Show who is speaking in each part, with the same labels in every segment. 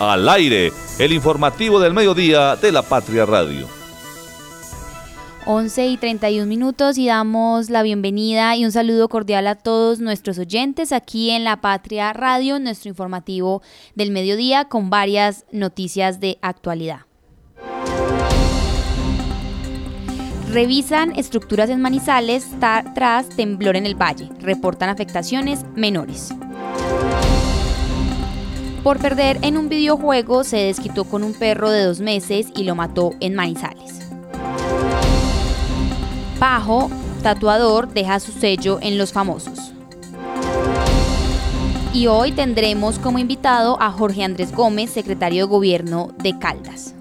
Speaker 1: Al aire, el informativo del mediodía de la Patria Radio.
Speaker 2: 11 y 31 minutos y damos la bienvenida y un saludo cordial a todos nuestros oyentes aquí en La Patria Radio, nuestro informativo del mediodía con varias noticias de actualidad. Revisan estructuras en Manizales tras temblor en el valle. Reportan afectaciones menores. Por perder en un videojuego se desquitó con un perro de dos meses y lo mató en Manizales. Pajo, tatuador, deja su sello en Los Famosos. Y hoy tendremos como invitado a Jorge Andrés Gómez, secretario de Gobierno de Caldas.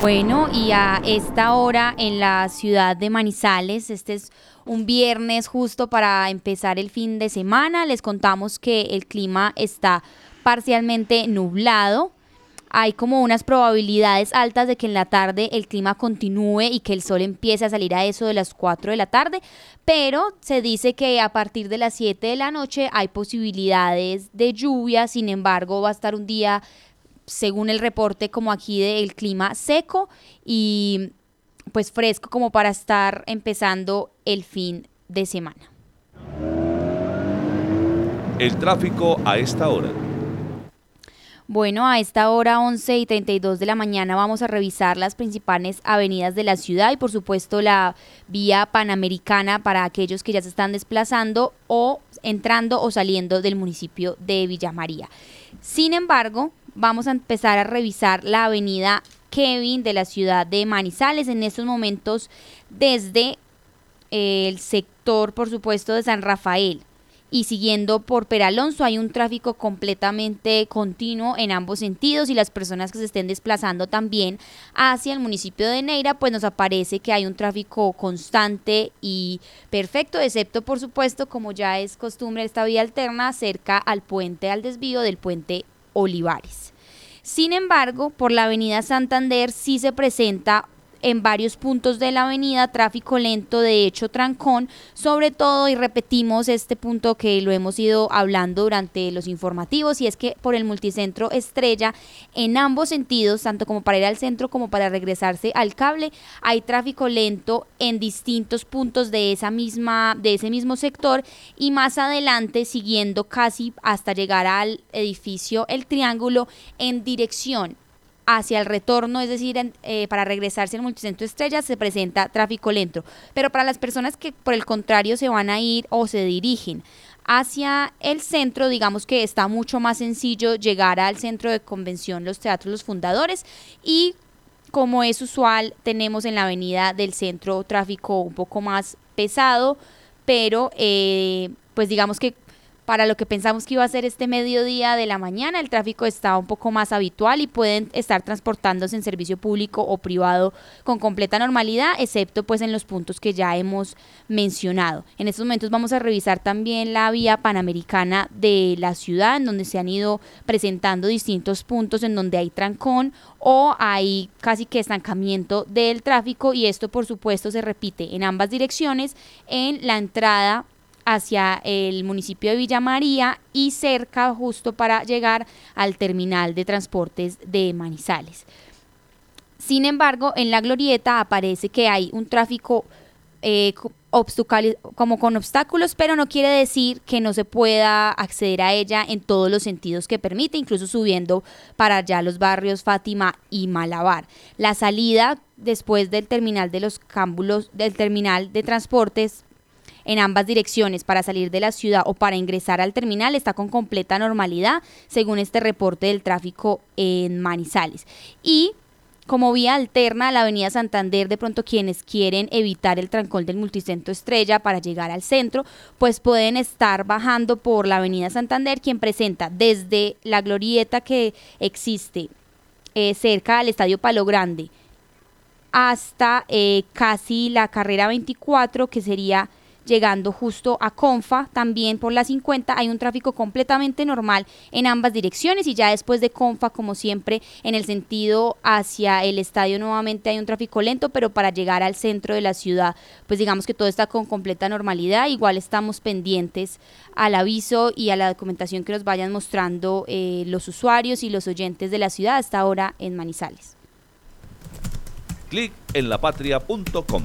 Speaker 2: Bueno, y a esta hora en la ciudad de Manizales, este es un viernes justo para empezar el fin de semana, les contamos que el clima está parcialmente nublado, hay como unas probabilidades altas de que en la tarde el clima continúe y que el sol empiece a salir a eso de las 4 de la tarde, pero se dice que a partir de las 7 de la noche hay posibilidades de lluvia, sin embargo va a estar un día, según el reporte como aquí del clima seco y pues fresco como para estar empezando el fin de semana.
Speaker 1: El tráfico a esta hora.
Speaker 2: Bueno, a esta hora 11 y 32 de la mañana vamos a revisar las principales avenidas de la ciudad y por supuesto la vía panamericana para aquellos que ya se están desplazando o entrando o saliendo del municipio de Villa María. Sin embargo, vamos a empezar a revisar la avenida Kevin de la ciudad de Manizales en estos momentos desde el sector, por supuesto, de San Rafael y siguiendo por Peralonso hay un tráfico completamente continuo en ambos sentidos y las personas que se estén desplazando también hacia el municipio de Neira pues nos aparece que hay un tráfico constante y perfecto excepto por supuesto como ya es costumbre esta vía alterna cerca al puente al desvío del puente Olivares. Sin embargo, por la avenida Santander sí se presenta en varios puntos de la avenida, tráfico lento, de hecho trancón, sobre todo, y repetimos este punto que lo hemos ido hablando durante los informativos, y es que por el multicentro Estrella, en ambos sentidos, tanto como para ir al centro como para regresarse al cable, hay tráfico lento en distintos puntos de esa misma, de ese mismo sector, y más adelante, siguiendo casi hasta llegar al edificio El Triángulo, en dirección hacia el retorno, es decir, eh, para regresarse al multicentro estrella se presenta tráfico lento. Pero para las personas que por el contrario se van a ir o se dirigen hacia el centro, digamos que está mucho más sencillo llegar al centro de convención, los teatros, los fundadores y como es usual, tenemos en la avenida del centro tráfico un poco más pesado, pero eh, pues digamos que para lo que pensamos que iba a ser este mediodía de la mañana, el tráfico está un poco más habitual y pueden estar transportándose en servicio público o privado con completa normalidad, excepto pues en los puntos que ya hemos mencionado. En estos momentos vamos a revisar también la vía panamericana de la ciudad, en donde se han ido presentando distintos puntos en donde hay trancón o hay casi que estancamiento del tráfico y esto por supuesto se repite en ambas direcciones en la entrada hacia el municipio de Villa María y cerca justo para llegar al terminal de transportes de Manizales. Sin embargo, en la glorieta aparece que hay un tráfico eh, como con obstáculos, pero no quiere decir que no se pueda acceder a ella en todos los sentidos que permite, incluso subiendo para allá los barrios Fátima y Malabar. La salida después del terminal de los cámbulos, del terminal de transportes en ambas direcciones para salir de la ciudad o para ingresar al terminal está con completa normalidad, según este reporte del tráfico en Manizales. Y como vía alterna a la avenida Santander, de pronto quienes quieren evitar el trancón del multicentro Estrella para llegar al centro, pues pueden estar bajando por la avenida Santander, quien presenta desde la glorieta que existe eh, cerca al Estadio Palo Grande hasta eh, casi la carrera 24, que sería llegando justo a Confa, también por la 50 hay un tráfico completamente normal en ambas direcciones y ya después de Confa, como siempre, en el sentido hacia el estadio nuevamente hay un tráfico lento, pero para llegar al centro de la ciudad, pues digamos que todo está con completa normalidad, igual estamos pendientes al aviso y a la documentación que nos vayan mostrando eh, los usuarios y los oyentes de la ciudad hasta ahora en Manizales.
Speaker 1: Clic en lapatria.com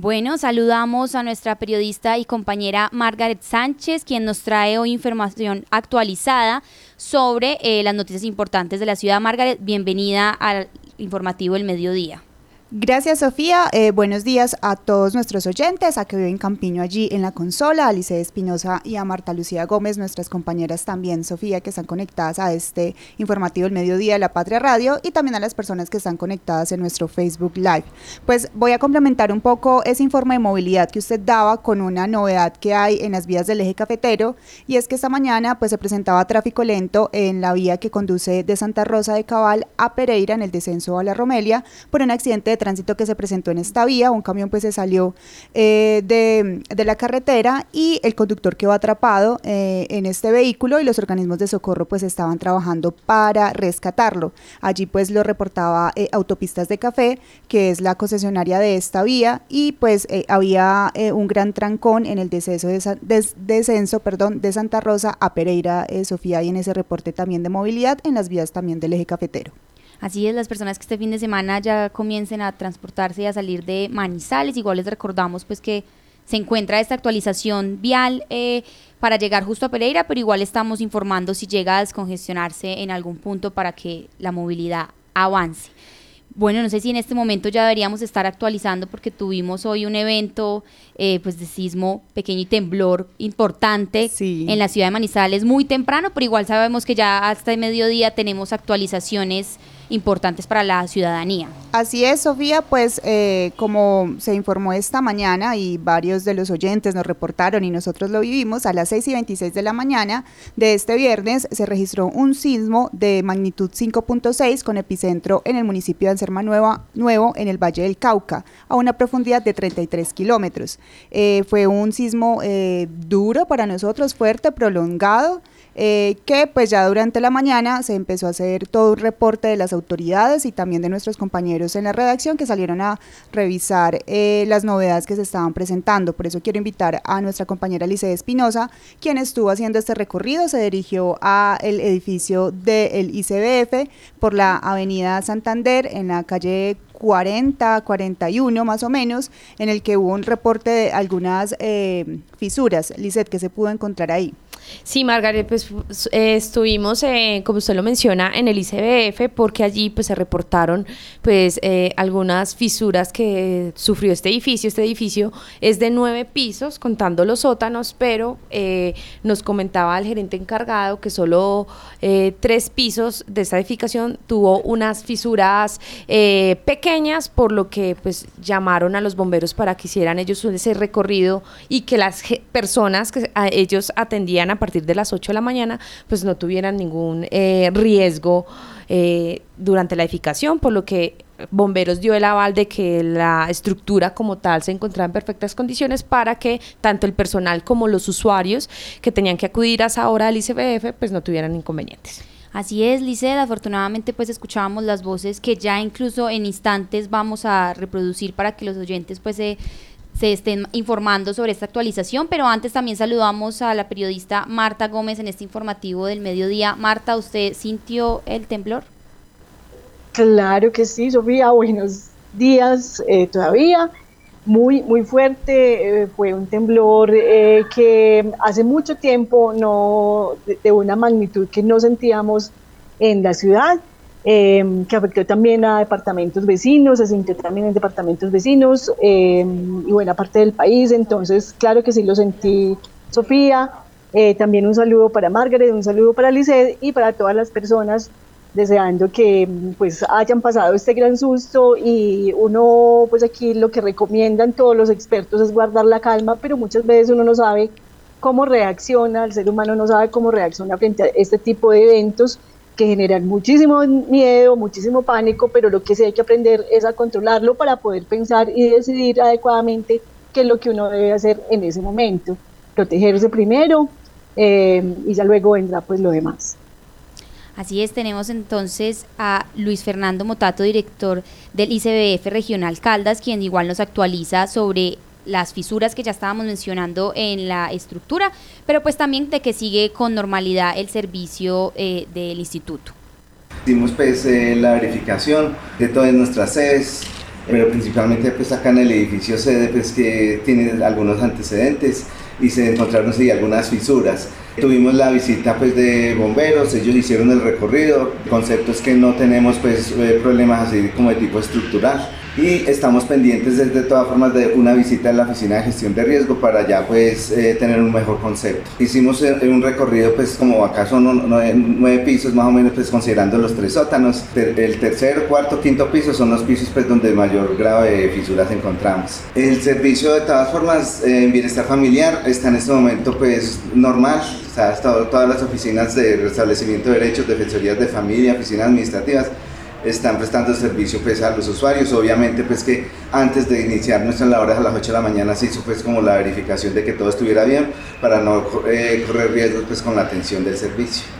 Speaker 2: bueno, saludamos a nuestra periodista y compañera Margaret Sánchez, quien nos trae hoy información actualizada sobre eh, las noticias importantes de la ciudad. Margaret, bienvenida al informativo del mediodía.
Speaker 3: Gracias Sofía, eh, buenos días a todos nuestros oyentes, a que viven Campiño allí en la consola, a Alice Espinosa y a Marta Lucía Gómez, nuestras compañeras también Sofía, que están conectadas a este informativo del mediodía de la Patria Radio y también a las personas que están conectadas en nuestro Facebook Live. Pues voy a complementar un poco ese informe de movilidad que usted daba con una novedad que hay en las vías del eje cafetero y es que esta mañana pues se presentaba tráfico lento en la vía que conduce de Santa Rosa de Cabal a Pereira en el descenso a la Romelia por un accidente de tránsito que se presentó en esta vía. Un camión pues se salió eh, de, la carretera y el conductor quedó atrapado eh, en este vehículo y los organismos de socorro pues estaban trabajando para rescatarlo. Allí pues lo reportaba eh, Autopistas de Café, que es la concesionaria de esta vía y pues había un gran trancón en el de, descenso de Santa Rosa a Pereira, Sofía, y en ese reporte también de movilidad en las vías también del eje cafetero.
Speaker 2: Así es, las personas que este fin de semana ya comiencen a transportarse y a salir de Manizales, igual les recordamos pues que se encuentra esta actualización vial eh, para llegar justo a Pereira, pero igual estamos informando si llega a descongestionarse en algún punto para que la movilidad avance. Bueno, no sé si en este momento ya deberíamos estar actualizando porque tuvimos hoy un evento eh, pues de sismo pequeño y temblor importante en la ciudad de Manizales muy temprano, pero igual sabemos que ya hasta el mediodía tenemos actualizaciones importantes para la ciudadanía.
Speaker 3: Así es, Sofía, pues eh, como se informó esta mañana y varios de los oyentes nos reportaron y nosotros lo vivimos, a las 6 y 26 de la mañana de este viernes se registró un sismo de magnitud 5.6 con epicentro en el municipio de Anserma Nueva, Nuevo, en el Valle del Cauca, a una profundidad de 33 kilómetros. Eh, fue un sismo eh, duro para nosotros, fuerte, prolongado. Eh, que pues ya durante la mañana se empezó a hacer todo un reporte de las autoridades y también de nuestros compañeros en la redacción que salieron a revisar eh, las novedades que se estaban presentando. Por eso quiero invitar a nuestra compañera Lice Espinosa, quien estuvo haciendo este recorrido, se dirigió al edificio del ICBF por la avenida Santander en la calle 40, 41 más o menos, en el que hubo un reporte de algunas eh, fisuras, Lizeth, que se pudo encontrar ahí.
Speaker 4: Sí, Margaret, pues eh, estuvimos, eh, como usted lo menciona, en el ICBF porque allí pues se reportaron pues algunas fisuras que sufrió este edificio. Este edificio es de nueve pisos, contando los sótanos, pero nos comentaba el gerente encargado que solo tres pisos de esta edificación tuvo unas fisuras pequeñas, por lo que pues llamaron a los bomberos para que hicieran ellos ese recorrido y que las personas que a ellos atendían a partir de las 8 de la mañana, pues no tuvieran ningún eh, riesgo eh, durante la edificación, por lo que Bomberos dio el aval de que la estructura como tal se encontraba en perfectas condiciones para que tanto el personal como los usuarios que tenían que acudir a esa hora al ICBF pues no tuvieran inconvenientes.
Speaker 2: Así es, Liced, afortunadamente pues escuchábamos las voces que ya incluso en instantes vamos a reproducir para que los oyentes pues se se estén informando sobre esta actualización, pero antes también saludamos a la periodista Marta Gómez en este informativo del mediodía. Marta, ¿usted sintió el temblor?
Speaker 5: Claro que sí, Sofía, buenos días eh, todavía. Muy, muy fuerte, eh, fue un temblor eh, que hace mucho tiempo no, de una magnitud que no sentíamos en la ciudad. Em, que afectó también a departamentos vecinos, se sintió también en departamentos vecinos em, y buena parte del país, entonces claro que sí lo sentí Sofía, eh, también un saludo para Margaret, un saludo para Lisset y para todas las personas deseando que pues hayan pasado este gran susto y uno pues aquí lo que recomiendan todos los expertos es guardar la calma, pero muchas veces uno no sabe cómo reacciona, el ser humano no sabe cómo reacciona frente a este tipo de eventos que generan muchísimo miedo, muchísimo pánico, pero lo que sí hay que aprender es a controlarlo para poder pensar y decidir adecuadamente qué es lo que uno debe hacer en ese momento. Protegerse primero eh, y ya luego vendrá pues lo demás.
Speaker 2: Así es, tenemos entonces a Luis Fernando Motato, director del ICBF Regional Caldas, quien igual nos actualiza sobre las fisuras que ya estábamos mencionando en la estructura, pero pues también de que sigue con normalidad el servicio eh, del instituto.
Speaker 6: Hicimos pues eh, la verificación de todas nuestras sedes, pero principalmente pues acá en el edificio sede pues que tiene algunos antecedentes y se encontraron sí, algunas fisuras. Tuvimos la visita pues de bomberos, ellos hicieron el recorrido, conceptos que no tenemos pues eh, problemas así como de tipo estructural y estamos pendientes de, de, todas formas de una visita a la oficina de gestión de riesgo para ya pues eh, tener un mejor concepto. Hicimos eh, un recorrido pues como acá son nueve, nueve, pisos más o menos pues considerando los tres sótanos, el tercer, cuarto, quinto piso son los pisos pues donde mayor grado de fisuras encontramos. El servicio de todas formas en eh, bienestar familiar está en este momento pues normal, o sea, todas las oficinas de restablecimiento de derechos, defensorías de familia, oficinas administrativas están prestando servicio pues, a los usuarios. Obviamente pues que antes de iniciar nuestras labores a las 8 de la mañana se hizo pues como la verificación de que todo estuviera bien para no eh, correr riesgos pues con la atención del servicio.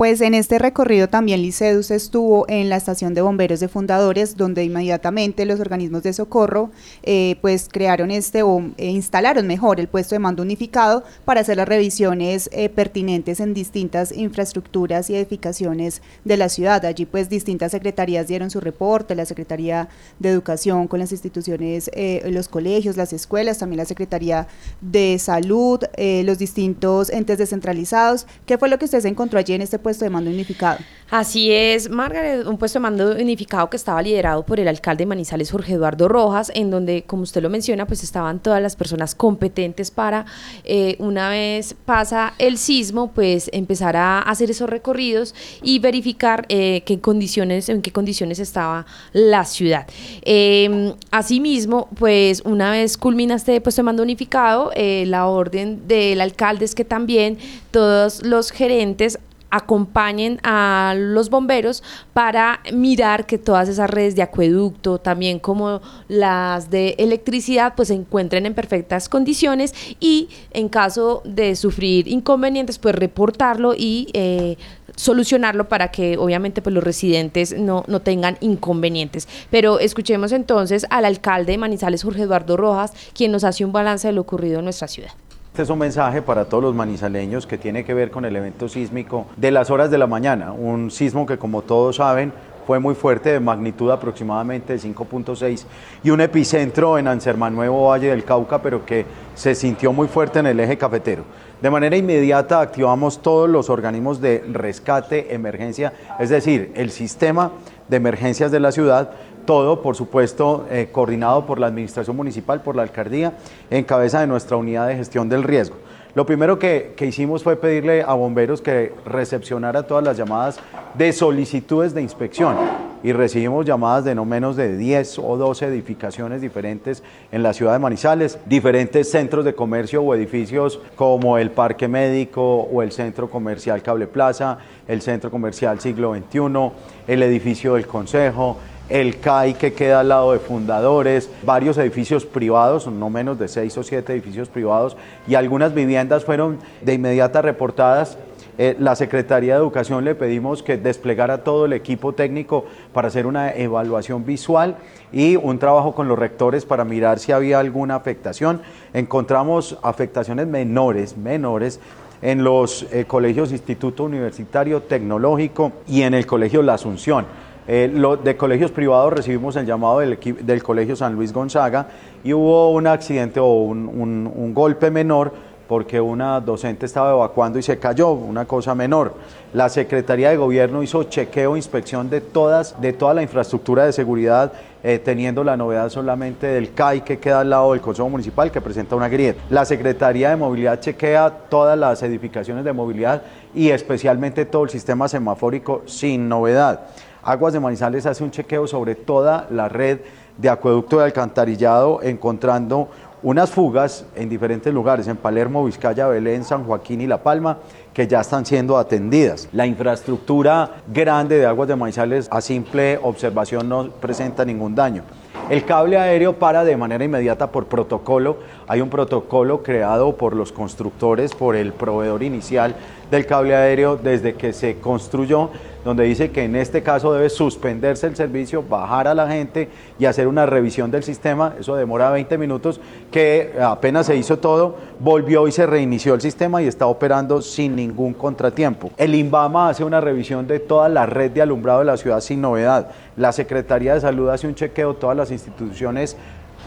Speaker 3: Pues en este recorrido también Licedus estuvo en la estación de bomberos de Fundadores, donde inmediatamente los organismos de socorro eh, pues crearon este o eh, instalaron mejor el puesto de mando unificado para hacer las revisiones eh, pertinentes en distintas infraestructuras y edificaciones de la ciudad. Allí pues distintas secretarías dieron su reporte, la Secretaría de Educación con las instituciones, eh, los colegios, las escuelas, también la Secretaría de Salud, eh, los distintos entes descentralizados. ¿Qué fue lo que usted se encontró allí en este puesto? Puesto de mando unificado.
Speaker 4: Así es, Margaret, un puesto de mando unificado que estaba liderado por el alcalde de Manizales, Jorge Eduardo Rojas, en donde, como usted lo menciona, pues estaban todas las personas competentes para, eh, una vez pasa el sismo, pues empezar a hacer esos recorridos y verificar eh, qué condiciones, en qué condiciones estaba la ciudad. Eh, asimismo, pues una vez culmina este puesto de mando unificado, eh, la orden del alcalde es que también todos los gerentes acompañen a los bomberos para mirar que todas esas redes de acueducto, también como las de electricidad, pues se encuentren en perfectas condiciones y en caso de sufrir inconvenientes, pues reportarlo y eh, solucionarlo para que obviamente pues los residentes no, no tengan inconvenientes. Pero escuchemos entonces al alcalde de Manizales, Jorge Eduardo Rojas, quien nos hace un balance de lo ocurrido en nuestra ciudad.
Speaker 7: Este es un mensaje para todos los manizaleños que tiene que ver con el evento sísmico de las horas de la mañana, un sismo que como todos saben fue muy fuerte, de magnitud aproximadamente de 5.6 y un epicentro en Anserman Nuevo Valle del Cauca, pero que se sintió muy fuerte en el eje cafetero. De manera inmediata activamos todos los organismos de rescate, emergencia, es decir, el sistema de emergencias de la ciudad todo, por supuesto, eh, coordinado por la Administración Municipal, por la Alcaldía, en cabeza de nuestra unidad de gestión del riesgo. Lo primero que, que, hicimos fue pedirle a bomberos que recepcionara todas las llamadas de solicitudes de inspección y recibimos llamadas de no menos de 10 o 12 edificaciones diferentes en la ciudad de Manizales, diferentes centros de comercio o edificios como el Parque Médico o el Centro Comercial Cable Plaza, el Centro Comercial Siglo XXI, el edificio del Consejo, el CAI que queda al lado de fundadores, varios edificios privados, no menos de seis o siete edificios privados, y algunas viviendas fueron de inmediata reportadas. Eh, la Secretaría de Educación le pedimos que desplegara todo el equipo técnico para hacer una evaluación visual y un trabajo con los rectores para mirar si había alguna afectación. Encontramos afectaciones menores, menores, en los eh, colegios Instituto Universitario Tecnológico y en el Colegio La Asunción. Eh, de colegios privados recibimos el llamado del, Colegio San Luis Gonzaga y hubo un accidente o un, golpe menor porque una docente estaba evacuando y se cayó, una cosa menor. La Secretaría de Gobierno hizo chequeo, inspección de, todas, de toda la infraestructura de seguridad, eh, teniendo la novedad solamente del CAI que queda al lado del Consejo Municipal que presenta una grieta. La Secretaría de Movilidad chequea todas las edificaciones de movilidad y especialmente todo el sistema semafórico sin novedad. Aguas de Manizales hace un chequeo sobre toda la red de acueducto de alcantarillado, encontrando unas fugas en diferentes lugares, en Palermo, Vizcaya, Belén, San Joaquín y La Palma, que ya están siendo atendidas. La infraestructura grande de Aguas de Manizales a simple observación no presenta ningún daño. El cable aéreo para de manera inmediata por protocolo. Hay un protocolo creado por los constructores, por el proveedor inicial del cable aéreo desde que se construyó donde dice que en este caso debe suspenderse el servicio, bajar a la gente y hacer una revisión del sistema. Eso demora 20 minutos, que apenas se hizo todo, volvió y se reinició el sistema y está operando sin ningún contratiempo. El INVAMA hace una revisión de toda la red de alumbrado de la ciudad sin novedad. La Secretaría de Salud hace un chequeo, todas las instituciones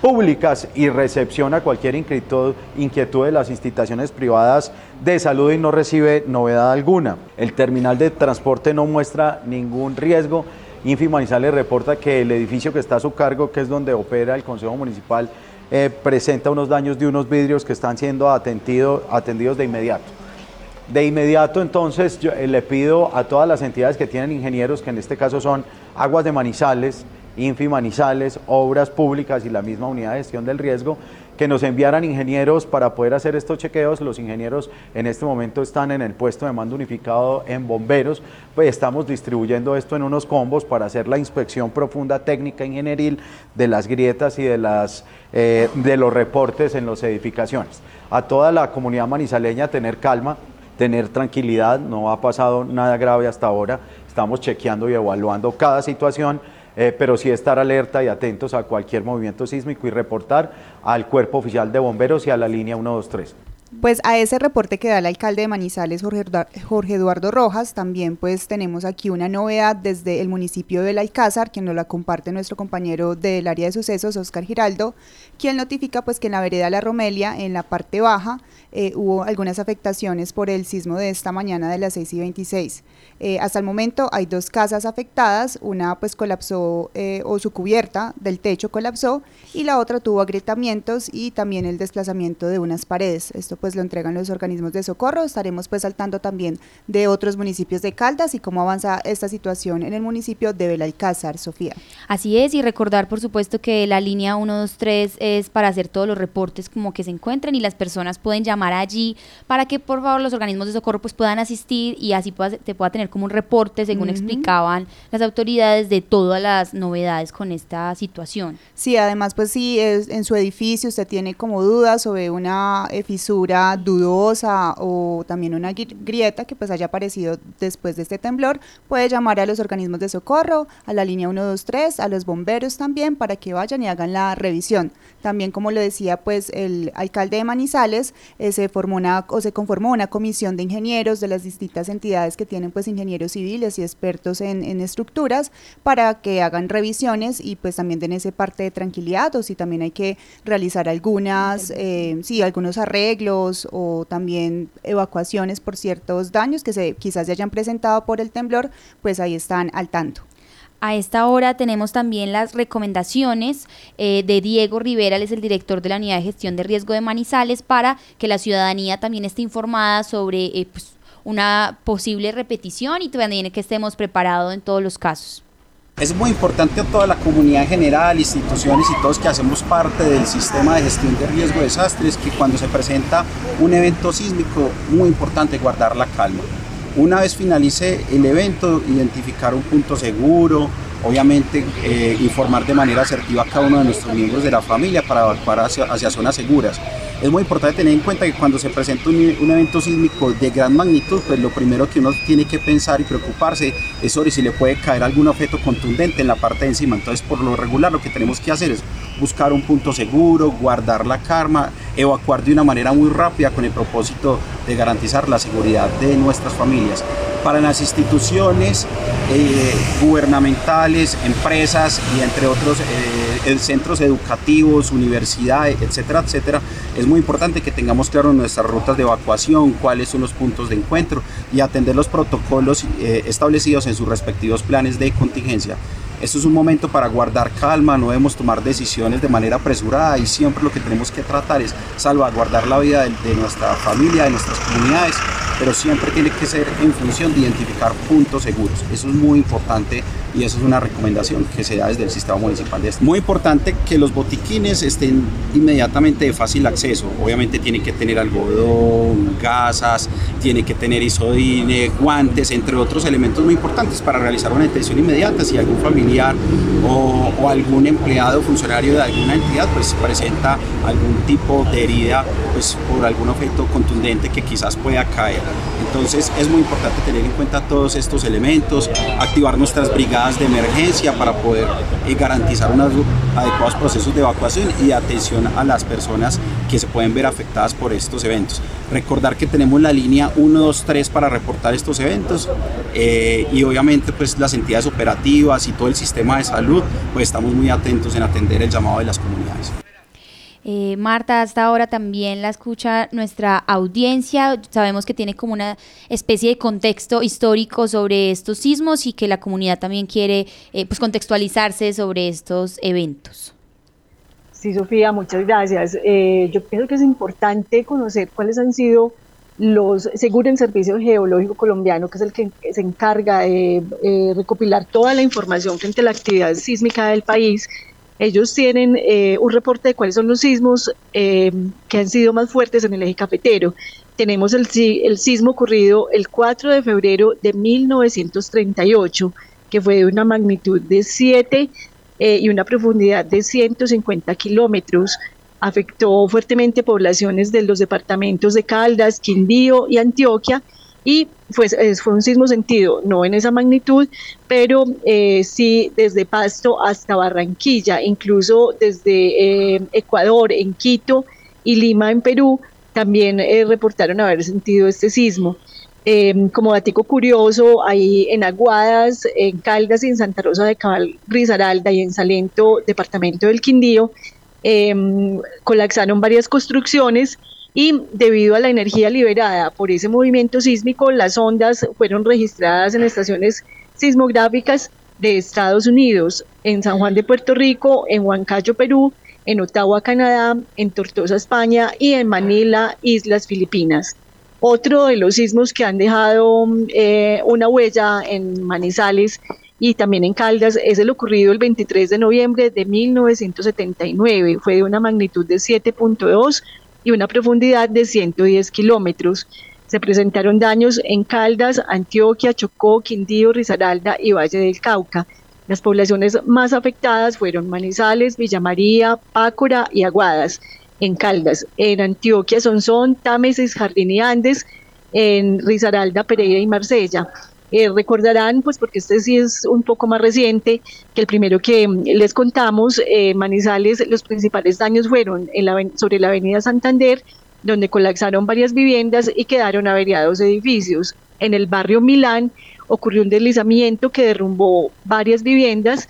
Speaker 7: públicas y recepciona cualquier inquietud, de las instituciones privadas de salud y no recibe novedad alguna. El terminal de transporte no muestra ningún riesgo. Infi Manizales reporta que el edificio que está a su cargo, que es donde opera el Consejo Municipal, eh, presenta unos daños de unos vidrios que están siendo atendido, atendidos de inmediato. De inmediato entonces yo, eh, le pido a todas las entidades que tienen ingenieros, que en este caso son Aguas de Manizales, Infi Manizales, Obras Públicas y la misma Unidad de Gestión del Riesgo, que nos enviaran ingenieros para poder hacer estos chequeos. Los ingenieros en este momento están en el puesto de mando unificado en bomberos, pues estamos distribuyendo esto en unos combos para hacer la inspección profunda técnica ingenieril de las grietas y de, las, eh, de los reportes en las edificaciones. A toda la comunidad manizaleña tener calma, tener tranquilidad, no ha pasado nada grave hasta ahora, estamos chequeando y evaluando cada situación eh, pero sí estar alerta y atentos a cualquier movimiento sísmico y reportar al cuerpo oficial de bomberos y a la línea 123.
Speaker 3: Pues a ese reporte que da el alcalde de Manizales, Jorge Eduardo Rojas, también pues tenemos aquí una novedad desde el municipio del Alcázar, quien nos la comparte nuestro compañero del área de sucesos, Oscar Giraldo, quien notifica pues que en la vereda La Romelia, en la parte baja, eh, hubo algunas afectaciones por el sismo de esta mañana de las 6 y 26. Eh, hasta el momento hay dos casas afectadas, una pues colapsó eh, o su cubierta del techo colapsó y la otra tuvo agrietamientos y también el desplazamiento de unas paredes. Esto pues lo entregan los organismos de socorro. Estaremos pues saltando también de otros municipios de Caldas y cómo avanza esta situación en el municipio de Belalcázar, Sofía.
Speaker 2: Así es, y recordar por supuesto que la línea 123 es para hacer todos los reportes como que se encuentren y las personas pueden llamar allí para que por favor los organismos de socorro pues puedan asistir y así pueda, te pueda tener como un reporte, según explicaban las autoridades, de todas las novedades con esta situación.
Speaker 3: Sí, además, pues si es, en su edificio usted tiene como dudas sobre una eh, fisura dudosa o también una grieta que pues haya aparecido después de este temblor, puede llamar a los organismos de socorro, a la línea 123, a los bomberos también, para que vayan y hagan la revisión. También, como lo decía, pues el alcalde de Manizales se formó una o se conformó una comisión de ingenieros de las distintas entidades que tienen pues ingenieros civiles y expertos en, estructuras para que hagan revisiones y pues también den ese parte de tranquilidad o si también hay que realizar algunas, eh, sí, algunos arreglos o también evacuaciones por ciertos daños que se quizás se hayan presentado por el temblor, pues ahí están al tanto.
Speaker 2: A esta hora tenemos también las recomendaciones eh, de Diego Rivera, él es el director de la Unidad de Gestión de Riesgo de Manizales, para que la ciudadanía también esté informada sobre eh, pues, una posible repetición y también que estemos preparados en todos los casos.
Speaker 8: Es muy importante a toda la comunidad en general, instituciones y todos que hacemos parte del sistema de gestión de riesgo de desastres, que cuando se presenta un evento sísmico, muy importante guardar la calma. Una vez finalice el evento, identificar un punto seguro, obviamente eh, informar de manera asertiva a cada uno de nuestros miembros de la familia para evacuar hacia, hacia zonas seguras. Es muy importante tener en cuenta que cuando se presenta un, un, evento sísmico de gran magnitud, pues lo primero que uno tiene que pensar y preocuparse es sobre si le puede caer algún objeto contundente en la parte de encima. Entonces, por lo regular, lo que tenemos que hacer es buscar un punto seguro, guardar la calma, evacuar de una manera muy rápida con el propósito de garantizar la seguridad de nuestras familias. Para las instituciones eh, gubernamentales, empresas y entre otros eh, centros educativos, universidades, etcétera, etcétera, es muy importante que tengamos claro nuestras rutas de evacuación, cuáles son los puntos de encuentro y atender los protocolos eh, establecidos en sus respectivos planes de contingencia. Esto es un momento para guardar calma, no debemos tomar decisiones de manera apresurada y siempre lo que tenemos que tratar es salvaguardar la vida de, nuestra familia, de nuestras comunidades pero siempre tiene que ser en función de identificar puntos seguros. Eso es muy importante y eso es una recomendación que se da desde el sistema municipal de este. Muy importante que los botiquines estén inmediatamente de fácil acceso. Obviamente tienen que tener algodón, gasas, tiene que tener isodine, guantes, entre otros elementos muy importantes para realizar una detención inmediata si algún familiar o, o algún empleado o funcionario de alguna entidad pues presenta algún tipo de herida pues por algún efecto contundente que quizás pueda caer. Entonces es muy importante tener en cuenta todos estos elementos, activar nuestras brigadas de emergencia para poder eh, garantizar unos adecuados procesos de evacuación y atención a las personas que se pueden ver afectadas por estos eventos. Recordar que tenemos la línea 123 para reportar estos eventos eh, y obviamente pues las entidades operativas y todo el sistema de salud pues estamos muy atentos en atender el llamado de las comunidades.
Speaker 2: Eh, Marta, hasta ahora también la escucha nuestra audiencia. Sabemos que tiene como una especie de contexto histórico sobre estos sismos y que la comunidad también quiere eh, pues contextualizarse sobre estos eventos.
Speaker 5: Sí, Sofía, muchas gracias. Eh, yo pienso que es importante conocer cuáles han sido los, según el Servicio Geológico Colombiano, que es el que se encarga de eh, recopilar toda la información frente a la actividad sísmica del país, ellos tienen eh, un reporte de cuáles son los sismos eh, que han sido más fuertes en el eje cafetero. Tenemos el, el sismo ocurrido el 4 de febrero de 1938, que fue de una magnitud de 7 eh, y una profundidad de 150 kilómetros. Afectó fuertemente poblaciones de los departamentos de Caldas, Quindío y Antioquia y pues fue un sismo sentido, no en esa magnitud, pero eh, sí desde Pasto hasta Barranquilla, incluso desde eh, Ecuador, en Quito y Lima, en Perú, también eh, reportaron haber sentido este sismo. Em, como datico curioso, ahí en Aguadas, en Caldas y en Santa Rosa de Cabal, Risaralda y en Salento, departamento del Quindío, em, colapsaron varias construcciones y debido a la energía liberada por ese movimiento sísmico, las ondas fueron registradas en estaciones sismográficas de Estados Unidos, en San Juan de Puerto Rico, en Huancayo, Perú, en Ottawa, Canadá, en Tortosa, España y en Manila, Islas Filipinas. Otro de los sismos que han dejado eh, una huella en Manizales y también en Caldas es el ocurrido el 23 de noviembre de 1979. Fue de una magnitud de 7.2 y una profundidad de 110 kilómetros. Se presentaron daños en Caldas, Antioquia, Chocó, Quindío, Risaralda y Valle del Cauca. Las poblaciones más afectadas fueron Manizales, Villa María, Pácora y Aguadas. En Caldas, en Antioquia, Sonsón, Támesis, Jardín y Andes, en Risaralda, Pereira y Marsella. Eh, recordarán, pues porque este sí es un poco más reciente, que el primero que mm, les contamos, eh, Manizales, los principales daños fueron en la, sobre la avenida Santander, donde colapsaron varias viviendas y quedaron averiados edificios. En el barrio Milán ocurrió un deslizamiento que derrumbó varias viviendas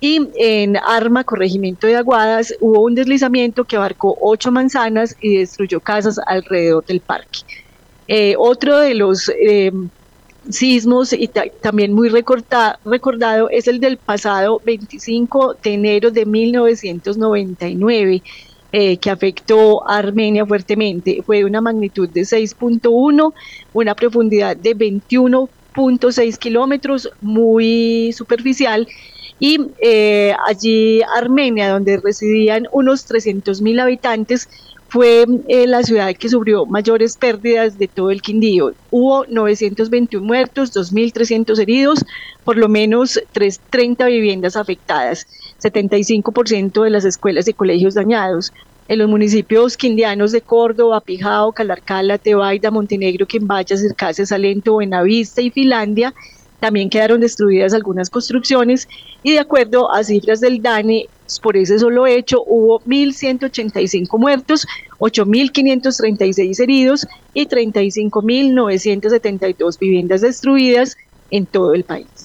Speaker 5: y en Arma, corregimiento de Aguadas, hubo un deslizamiento que abarcó ocho manzanas y destruyó casas alrededor del parque. Eh, otro de los sismos y también muy recordado es el del pasado 25 de enero de 1999. Eh, que afectó a Armenia fuertemente. Fue una magnitud de 6.1, una profundidad de 21.6 kilómetros, muy superficial. Y eh, allí Armenia, donde residían unos 300 mil habitantes, fue eh, la ciudad que sufrió mayores pérdidas de todo el Quindío. Hubo 921 muertos, 2.300 heridos, por lo menos 30 viviendas afectadas, 75% de las escuelas y colegios dañados. En los municipios quindianos de Córdoba, Pijao, Calarcala, Tebaida, Montenegro, Quimbayas, Circase, Salento, Buenavista y Finlandia, también quedaron destruidas algunas construcciones y de acuerdo a cifras del DANE, por ese solo hecho hubo 1.185 muertos, 8.536 heridos y 35.972 viviendas destruidas en todo el país.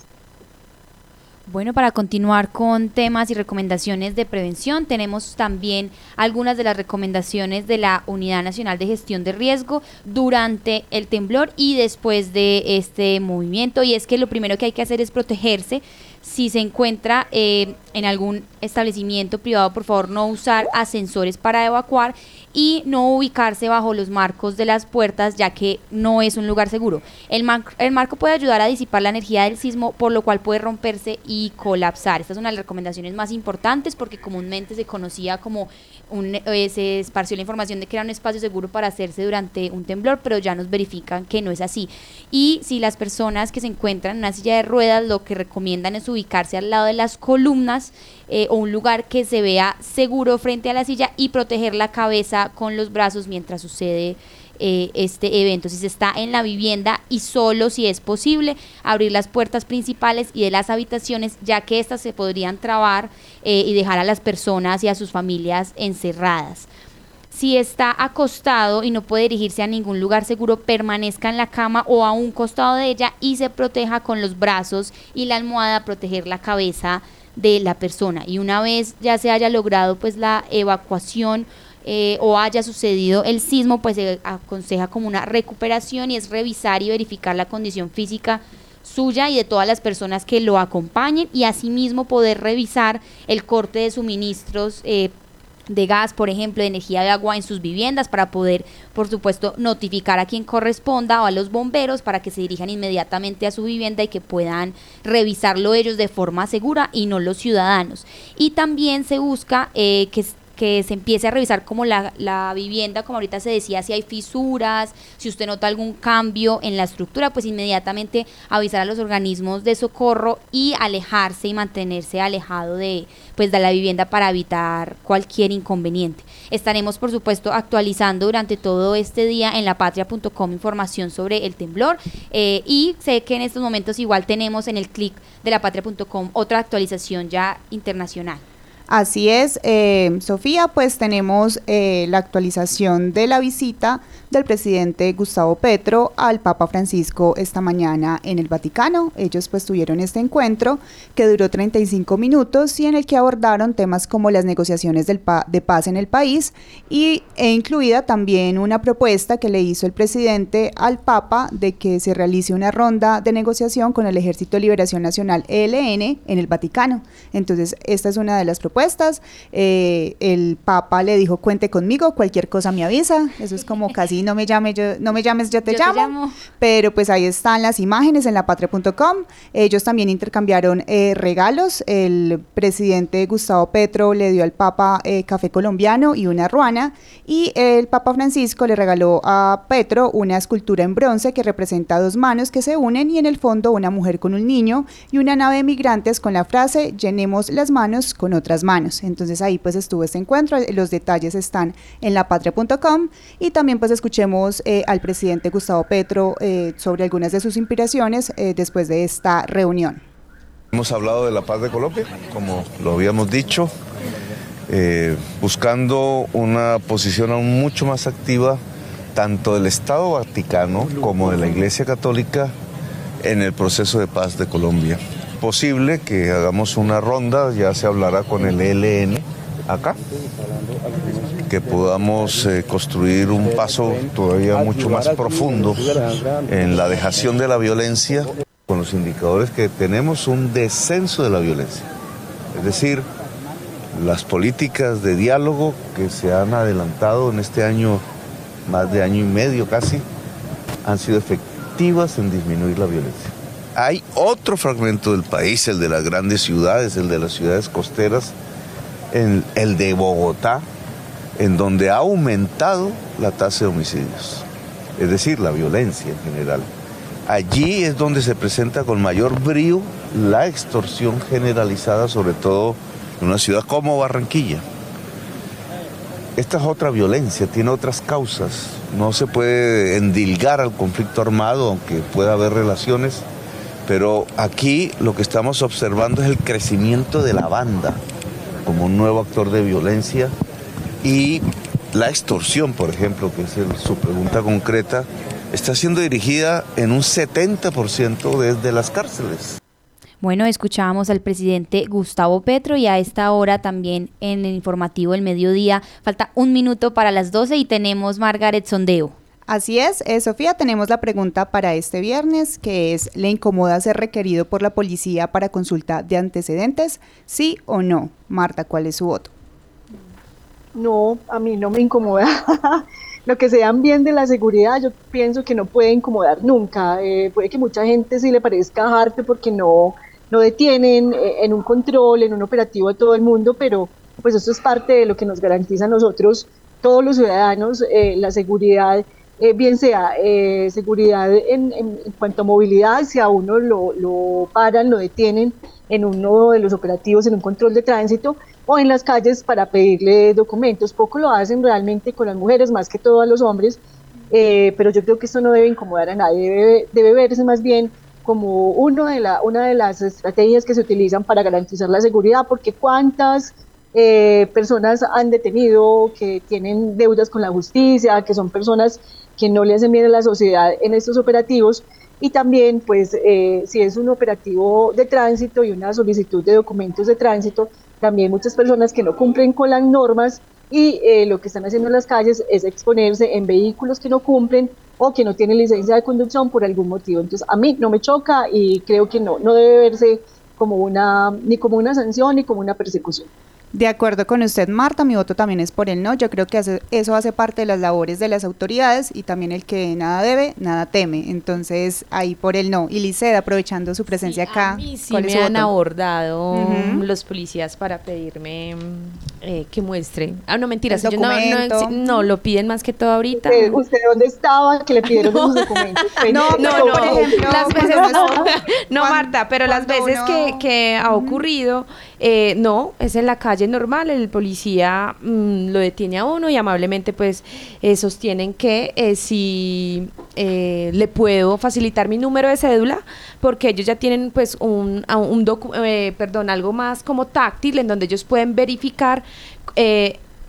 Speaker 2: Bueno, para continuar con temas y recomendaciones de prevención, tenemos también algunas de las recomendaciones de la Unidad Nacional de Gestión de Riesgo durante el temblor y después de este movimiento. Y es que lo primero que hay que hacer es protegerse. Si se encuentra eh, en algún establecimiento privado, por favor no usar ascensores para evacuar y no ubicarse bajo los marcos de las puertas ya que no es un lugar seguro. El, marco puede ayudar a disipar la energía del sismo por lo cual puede romperse y colapsar. Esta es una de las recomendaciones más importantes porque comúnmente se conocía como un, eh, se esparció la información de que era un espacio seguro para hacerse durante un temblor, pero ya nos verifican que no es así. Y si las personas que se encuentran en una silla de ruedas lo que recomiendan es ubicarse al lado de las columnas eh, o un lugar que se vea seguro frente a la silla y proteger la cabeza con los brazos mientras sucede eh, este evento. Si se está en la vivienda y solo si es posible abrir las puertas principales y de las habitaciones, ya que éstas se podrían trabar eh, y dejar a las personas y a sus familias encerradas. Si está acostado y no puede dirigirse a ningún lugar seguro, permanezca en la cama o a un costado de ella y se proteja con los brazos y la almohada, proteger la cabeza de la persona. Y una vez ya se haya logrado pues la evacuación eh, o haya sucedido el sismo, pues se aconseja como una recuperación y es revisar y verificar la condición física suya y de todas las personas que lo acompañen y asimismo poder revisar el corte de suministros eh, de gas, por ejemplo, de energía de agua en sus viviendas para poder, por supuesto, notificar a quien corresponda o a los bomberos para que se dirijan inmediatamente a su vivienda y que puedan revisarlo ellos de forma segura y no los ciudadanos. Y también se busca eh, que que se empiece a revisar como la, la, vivienda, como ahorita se decía, si hay fisuras, si usted nota algún cambio en la estructura, pues inmediatamente avisar a los organismos de socorro y alejarse y mantenerse alejado de, pues, de la vivienda para evitar cualquier inconveniente. Estaremos, por supuesto, actualizando durante todo este día en lapatria.com información sobre el temblor eh, y sé que en estos momentos igual tenemos en el clic de lapatria.com otra actualización ya internacional.
Speaker 3: Así es, eh, Sofía, pues tenemos eh, la actualización de la visita del presidente Gustavo Petro al Papa Francisco esta mañana en el Vaticano. Ellos pues tuvieron este encuentro que duró 35 minutos y en el que abordaron temas como las negociaciones del de paz en el país y, e incluida también una propuesta que le hizo el presidente al Papa de que se realice una ronda de negociación con el Ejército de Liberación Nacional ELN en el Vaticano. Entonces, esta es una de las propuestas eh, el Papa le dijo, cuente conmigo, cualquier cosa me avisa. Eso es como casi no me llame, yo, no me llames, yo te, llamo. Pero pues ahí están las imágenes en lapatria.com. Ellos también intercambiaron eh, regalos. El presidente Gustavo Petro le dio al Papa eh, café colombiano y una ruana. Y el Papa Francisco le regaló a Petro una escultura en bronce que representa dos manos que se unen y en el fondo una mujer con un niño y una nave de migrantes con la frase llenemos las manos con otras manos. Entonces ahí pues estuvo este encuentro, los detalles están en lapatria.com y también pues escuchemos eh, al presidente Gustavo Petro eh, sobre algunas de sus inspiraciones eh, después de esta reunión.
Speaker 9: Hemos hablado de la paz de Colombia, como lo habíamos dicho, buscando una posición aún mucho más activa tanto del Estado Vaticano como de la Iglesia Católica en el proceso de paz de Colombia posible que hagamos una ronda, ya se hablará con el ELN acá, que podamos eh, construir un paso todavía mucho más profundo en la dejación de la violencia, con los indicadores que tenemos un descenso de la violencia. Es decir, las políticas de diálogo que se han adelantado en este año, más de año y medio casi, han sido efectivas en disminuir la violencia. Hay otro fragmento del país, el de las grandes ciudades, el de las ciudades costeras, el de Bogotá, en donde ha aumentado la tasa de homicidios, es decir, la violencia en general. Allí es donde se presenta con mayor brío la extorsión generalizada, sobre todo en una ciudad como Barranquilla. Esta es otra violencia, tiene otras causas. No se puede endilgar al conflicto armado, aunque pueda haber relaciones pero aquí lo que estamos observando es el crecimiento de la banda como un nuevo actor de violencia y la extorsión, por ejemplo, que es su pregunta concreta, está siendo dirigida en un 70% desde las cárceles.
Speaker 2: Bueno, escuchábamos al presidente Gustavo Petro y a esta hora también en el informativo del mediodía. Falta un minuto para las 12 y tenemos Margaret Sondeo.
Speaker 3: Así es, eh, Sofía, tenemos la pregunta para este viernes, que es, ¿le incomoda ser requerido por la policía para consulta de antecedentes? ¿Sí o no? Marta, ¿cuál es su voto?
Speaker 5: no, a mí no me incomoda. Lo que sean bien de la seguridad, yo pienso que no puede incomodar nunca. Eh, puede que mucha gente sí le parezca harto porque no, no detienen eh, en un control, en un operativo a todo el mundo, pero pues eso es parte de lo que nos garantiza a nosotros, todos los ciudadanos, eh, la seguridad, bien sea seguridad en, en, cuanto a movilidad, si a uno lo, lo paran, lo detienen en uno de los operativos, en un control de tránsito, o en las calles para pedirle documentos. Poco lo hacen realmente con las mujeres, más que todo a los hombres, eh, pero yo creo que esto no debe incomodar a nadie, debe, verse más bien como uno de la, una de las estrategias que se utilizan para garantizar la seguridad, porque cuántas eh, personas han detenido que tienen deudas con la justicia, que son personas que no le hacen bien a la sociedad en estos operativos, y también pues eh, si es un operativo de tránsito y una solicitud de documentos de tránsito, también muchas personas que no cumplen con las normas y eh, lo que están haciendo en las calles es exponerse en vehículos que no cumplen o que no tienen licencia de conducción por algún motivo. Entonces a mí no me choca y creo que no, no debe verse como una, ni como una sanción ni como una persecución.
Speaker 3: De acuerdo con usted, Marta, mi voto también es por el no. Yo creo que eso hace parte de las labores de las autoridades y también el que nada debe, nada teme. Entonces, ahí por el no. Y Liceda, aprovechando su presencia acá.
Speaker 4: A mí sí me han abordado los policías para pedirme eh, que muestre. Ah, no, mentiras. no, no, no, lo piden más que todo ahorita.
Speaker 5: ¿Usted, dónde estaba que le pidieron los documentos?
Speaker 4: no, no, no, por ejemplo, las veces no, Marta, pero las veces que, que ha ocurrido, eh, no, es en la calle normal, el policía mm, lo detiene a uno y amablemente pues eh, sostienen que eh, si eh, le puedo facilitar mi número de cédula porque ellos ya tienen pues un, un perdón, algo más como táctil en donde ellos pueden verificar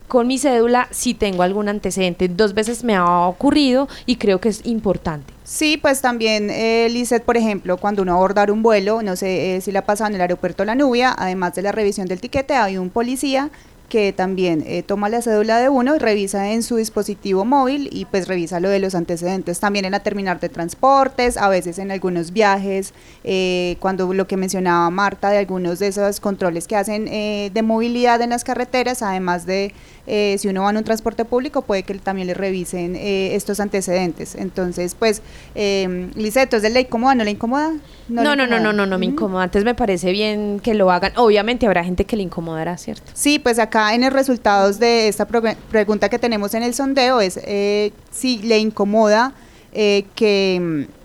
Speaker 4: con mi cédula si tengo algún antecedente. Dos veces me ha ocurrido y creo que es importante.
Speaker 3: Sí, pues también, eh, Lizeth, por ejemplo, cuando uno abordar un vuelo, no sé eh, si la ha pasado en el aeropuerto La Nubia, además de la revisión del tiquete, hay un policía que también eh, toma la cédula de uno y revisa en su dispositivo móvil y pues revisa lo de los antecedentes. También en la terminal de transportes, a veces en algunos viajes, eh, cuando lo que mencionaba Marta de algunos de esos controles que hacen eh, de movilidad en las carreteras, además de si uno va en un transporte público, puede que también le revisen estos antecedentes. Entonces, pues, eh, Liceto, ¿es de la incomoda? ¿No le incomoda?
Speaker 4: No, no, no, no, no, no, no, me incomoda. Antes me parece bien que lo hagan. Obviamente habrá gente que le incomodará, ¿cierto?
Speaker 3: Sí, pues acá en el resultados de esta pregunta que tenemos en el sondeo es eh, si le incomoda eh, que mm,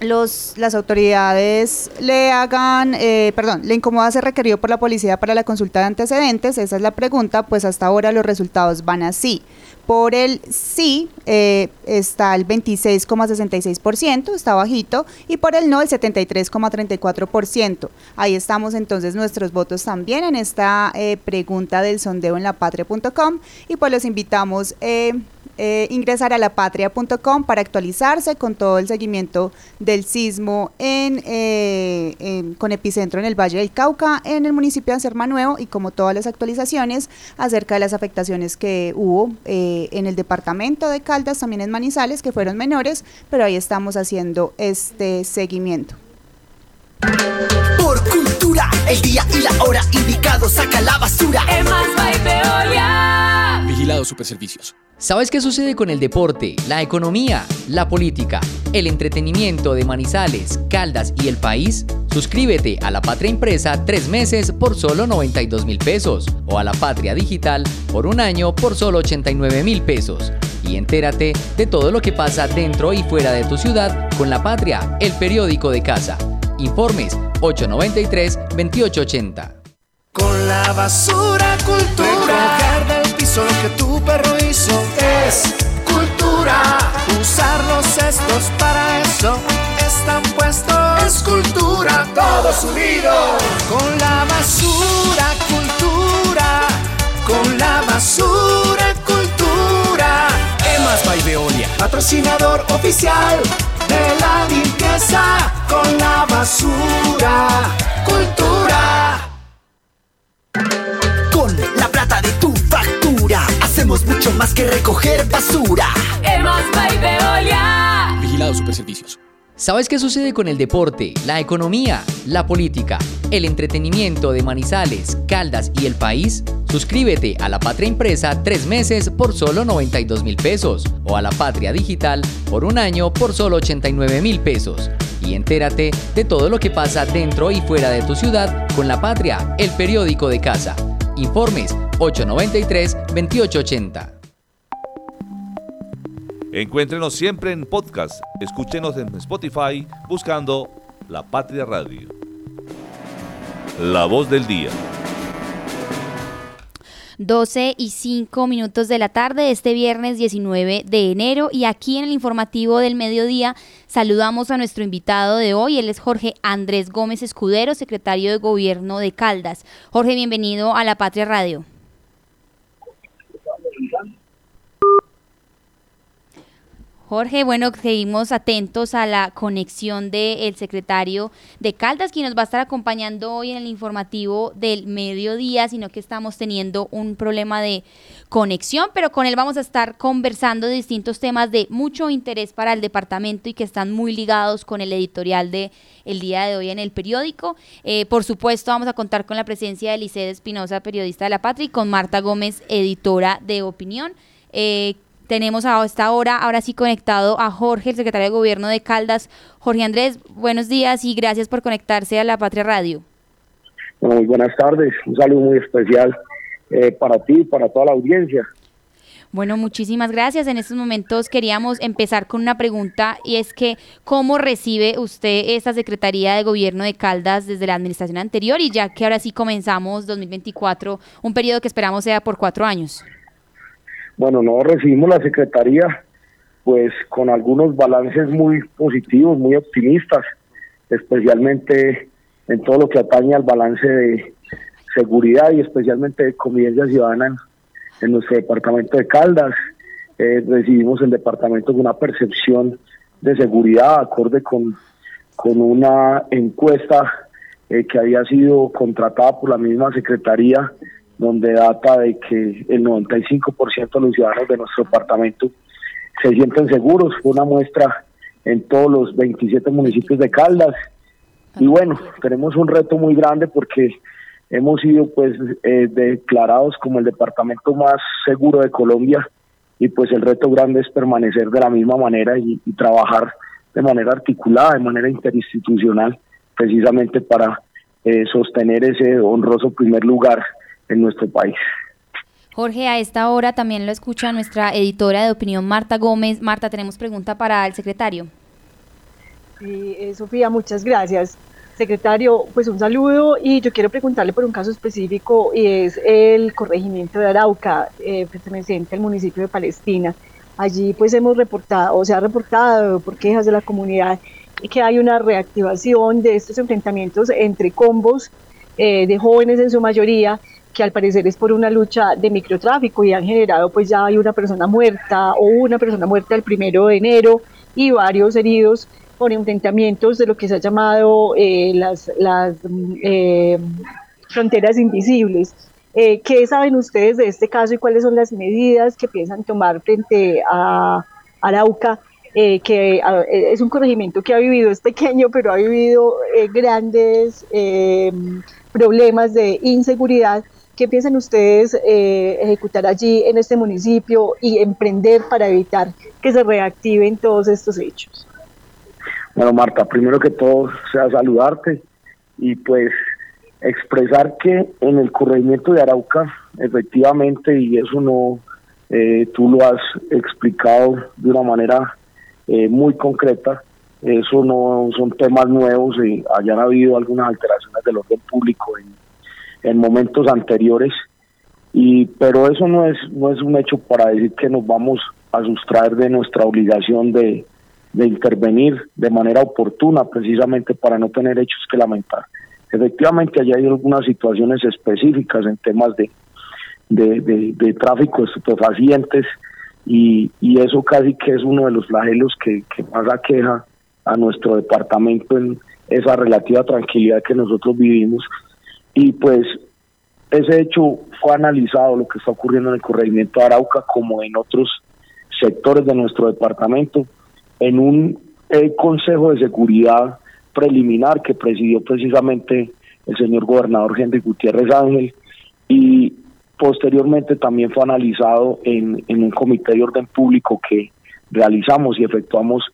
Speaker 3: los, las autoridades le hagan, eh, perdón, le incomoda ser requerido por la policía para la consulta de antecedentes, esa es la pregunta, pues hasta ahora los resultados van así. Por el sí eh, está el 26,66%, está bajito, y por el no el 73,34%. Ahí estamos entonces nuestros votos también en esta eh, pregunta del sondeo en lapatria.com y pues los invitamos eh, ingresar a lapatria.com para actualizarse con todo el seguimiento del sismo eh, en, con epicentro en el Valle del Cauca, en el municipio de Anserma Nuevo y como todas las actualizaciones acerca de las afectaciones que hubo eh, en el departamento de Caldas, también en Manizales, que fueron menores, pero ahí estamos haciendo este seguimiento.
Speaker 10: Por cultura, el día y la hora indicado, saca la basura.
Speaker 11: Vigilado Superservicios. ¿Sabes qué sucede con el deporte, la economía, la política, el entretenimiento de Manizales, Caldas y el país? Suscríbete a La Patria Impresa tres meses por solo 92 mil pesos o a La Patria Digital por un año por solo 89 mil pesos. Y entérate de todo lo que pasa dentro y fuera de tu ciudad con La Patria, el periódico de casa. Informes 893-2880.
Speaker 10: Con la basura cultura piso lo que tu perro hizo es cultura. Usar los cestos para eso están puestos. Es cultura, todos unidos. Con la basura, cultura. Con la basura, cultura. Emas by Veolia, patrocinador oficial de la limpieza. Con la basura, cultura. Con la Hacemos mucho más que recoger basura.
Speaker 11: Hemos Veolia. Vigilado Superservicios. ¿Sabes qué sucede con el deporte, la economía, la política, el entretenimiento de Manizales, Caldas y el país? Suscríbete a La Patria Impresa tres meses por solo 92 mil pesos o a La Patria Digital por un año por solo 89 mil pesos. Y entérate de todo lo que pasa dentro y fuera de tu ciudad con La Patria, el periódico de casa. Informes 893-2880.
Speaker 1: Encuéntrenos siempre en podcast. Escúchenos en Spotify buscando La Patria Radio. La voz del día.
Speaker 2: 12 y 5 minutos de la tarde este viernes 19 de enero y aquí en el informativo del mediodía saludamos a nuestro invitado de hoy, él es Jorge Andrés Gómez Escudero, secretario de Gobierno de Caldas. Jorge, bienvenido a La Patria Radio. Jorge, bueno, seguimos atentos a la conexión del secretario de Caldas, quien nos va a estar acompañando hoy en el informativo del mediodía, sino que estamos teniendo un problema de conexión, pero con él vamos a estar conversando de distintos temas de mucho interés para el departamento y que están muy ligados con el editorial de el día de hoy en el periódico. Eh, por supuesto, vamos a contar con la presencia de Licede Espinosa, periodista de La Patria, y con Marta Gómez, editora de Opinión. Eh, tenemos a esta hora, ahora sí conectado a Jorge, el secretario de Gobierno de Caldas. Jorge Andrés, buenos días y gracias por conectarse a La Patria Radio.
Speaker 12: muy buenas tardes, un saludo muy especial eh, para ti y para toda la audiencia.
Speaker 2: Bueno, muchísimas gracias. En estos momentos queríamos empezar con una pregunta y es que, ¿cómo recibe usted esta Secretaría de Gobierno de Caldas desde la administración anterior y ya que ahora sí comenzamos 2024, un periodo que esperamos sea por cuatro años?
Speaker 12: Bueno, no recibimos la Secretaría pues con algunos balances muy positivos, muy optimistas, especialmente en todo lo que atañe al balance de seguridad y especialmente de convivencia ciudadana en, nuestro departamento de Caldas. Eh, recibimos el departamento con una percepción de seguridad acorde con, con una encuesta eh, que había sido contratada por la misma Secretaría donde data de que el 95% de los ciudadanos de nuestro departamento se sienten seguros. Fue una muestra en todos los 27 municipios de Caldas. Y bueno, tenemos un reto muy grande porque hemos sido pues eh, declarados como el departamento más seguro de Colombia y pues el reto grande es permanecer de la misma manera y, y trabajar de manera articulada, de manera interinstitucional, precisamente para eh, sostener ese honroso primer lugar en nuestro país.
Speaker 2: Jorge, a esta hora también lo escucha nuestra editora de opinión, Marta Gómez. Marta, tenemos pregunta para el secretario.
Speaker 5: Sí, eh, Sofía, muchas gracias. Secretario, pues un saludo y yo quiero preguntarle por un caso específico y es el corregimiento de Arauca, eh, perteneciente al municipio de Palestina. Allí pues hemos reportado, o se ha reportado por quejas de la comunidad que hay una reactivación de estos enfrentamientos entre combos eh, de jóvenes en su mayoría que al parecer es por una lucha de microtráfico y han generado pues ya hay una persona muerta o una persona muerta el primero de enero y varios heridos por enfrentamientos de lo que se ha llamado eh, las, las eh, fronteras invisibles. Eh, ¿Qué saben ustedes de este caso y cuáles son las medidas que piensan tomar frente a Arauca? que es un corregimiento que ha vivido, es pequeño, pero ha vivido grandes problemas de inseguridad ¿Qué piensan ustedes eh, ejecutar allí en este municipio y emprender para evitar que se reactiven todos estos hechos?
Speaker 12: Bueno, Marta, primero que todo sea saludarte y pues expresar que en el corregimiento de Arauca, efectivamente, y eso no, eh, tú lo has explicado de una manera eh, muy concreta, eso no son temas nuevos y hayan habido algunas alteraciones del orden público en en momentos anteriores y pero eso no es no es un hecho para decir que nos vamos a sustraer de nuestra obligación de, de intervenir de manera oportuna precisamente para no tener hechos que lamentar. Efectivamente allá hay algunas situaciones específicas en temas de de, tráfico de estupefacientes y, y eso casi que es uno de los flagelos que, que más aqueja a nuestro departamento en esa relativa tranquilidad que nosotros vivimos y pues ese hecho fue analizado lo que está ocurriendo en el corregimiento de Arauca como en otros sectores de nuestro departamento en un el Consejo de Seguridad Preliminar que presidió precisamente el señor gobernador Henry Gutiérrez Ángel y posteriormente también fue analizado en, en un comité de orden público que realizamos y efectuamos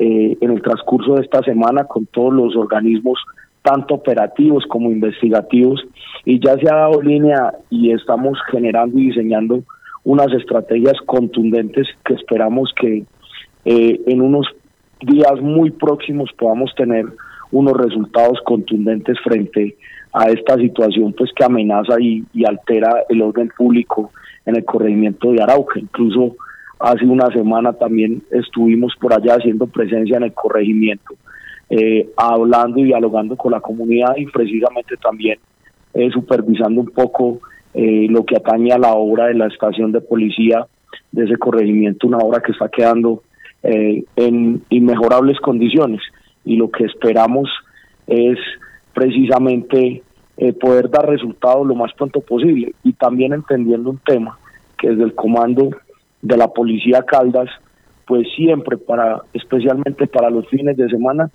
Speaker 12: eh, en el transcurso de esta semana con todos los organismos, tanto operativos como investigativos, y ya se ha dado línea y estamos generando y diseñando unas estrategias contundentes que esperamos que eh, en unos días muy próximos podamos tener unos resultados contundentes frente a esta situación pues que amenaza y, y altera el orden público en el corregimiento de Arauca. Incluso Hace una semana también estuvimos por allá haciendo presencia en el corregimiento, eh, hablando y dialogando con la comunidad y precisamente también eh, supervisando un poco eh, lo que atañe a la obra de la estación de policía de ese corregimiento, una obra que está quedando en inmejorables condiciones. Y lo que esperamos es precisamente poder dar resultados lo más pronto posible. Y también entendiendo un tema que desde el comando de la policía Caldas, pues siempre para, especialmente para los fines de semana,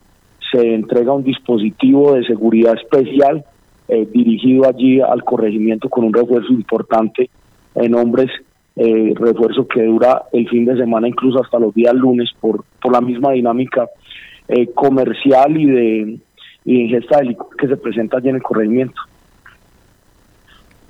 Speaker 12: se entrega un dispositivo de seguridad especial eh, dirigido allí al corregimiento con un refuerzo importante en hombres, eh, refuerzo que dura el fin de semana incluso hasta los días lunes por, por la misma dinámica eh, comercial y de, y de ingesta de licor que se presenta allí en el corregimiento.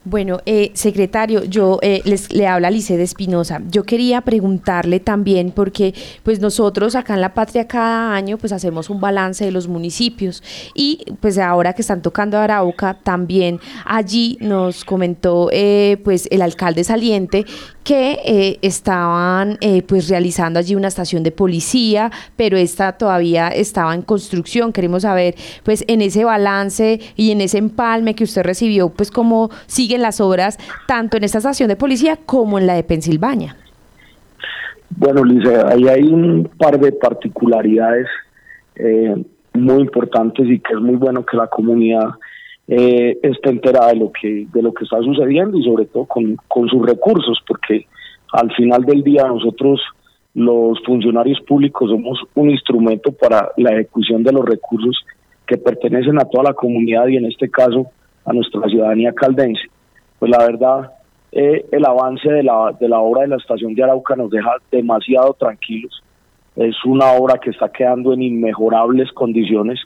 Speaker 4: Bueno, eh, secretario, yo eh, les, le habla Lice de Espinosa. Yo quería preguntarle también, porque pues nosotros acá en La Patria cada año pues hacemos un balance de los municipios y pues ahora que están tocando Arauca, también allí nos comentó eh, pues el alcalde saliente que eh, estaban eh, pues realizando allí una estación de policía, pero esta todavía estaba en construcción. Queremos saber pues en ese balance y en ese empalme que usted recibió, pues cómo siguen las obras tanto en esta estación de policía como en la de Pensilvania.
Speaker 12: Bueno, Lisa, ahí hay un par de particularidades eh, muy importantes y que es muy bueno que la comunidad eh, esté enterada de lo que de lo que está sucediendo y sobre todo con, con sus recursos porque al final del día nosotros los funcionarios públicos somos un instrumento para la ejecución de los recursos que pertenecen a toda la comunidad y en este caso a nuestra ciudadanía caldense. Pues la verdad, eh, el avance de la, de la obra de la estación de Arauca nos deja demasiado tranquilos. Es una obra que está quedando en inmejorables condiciones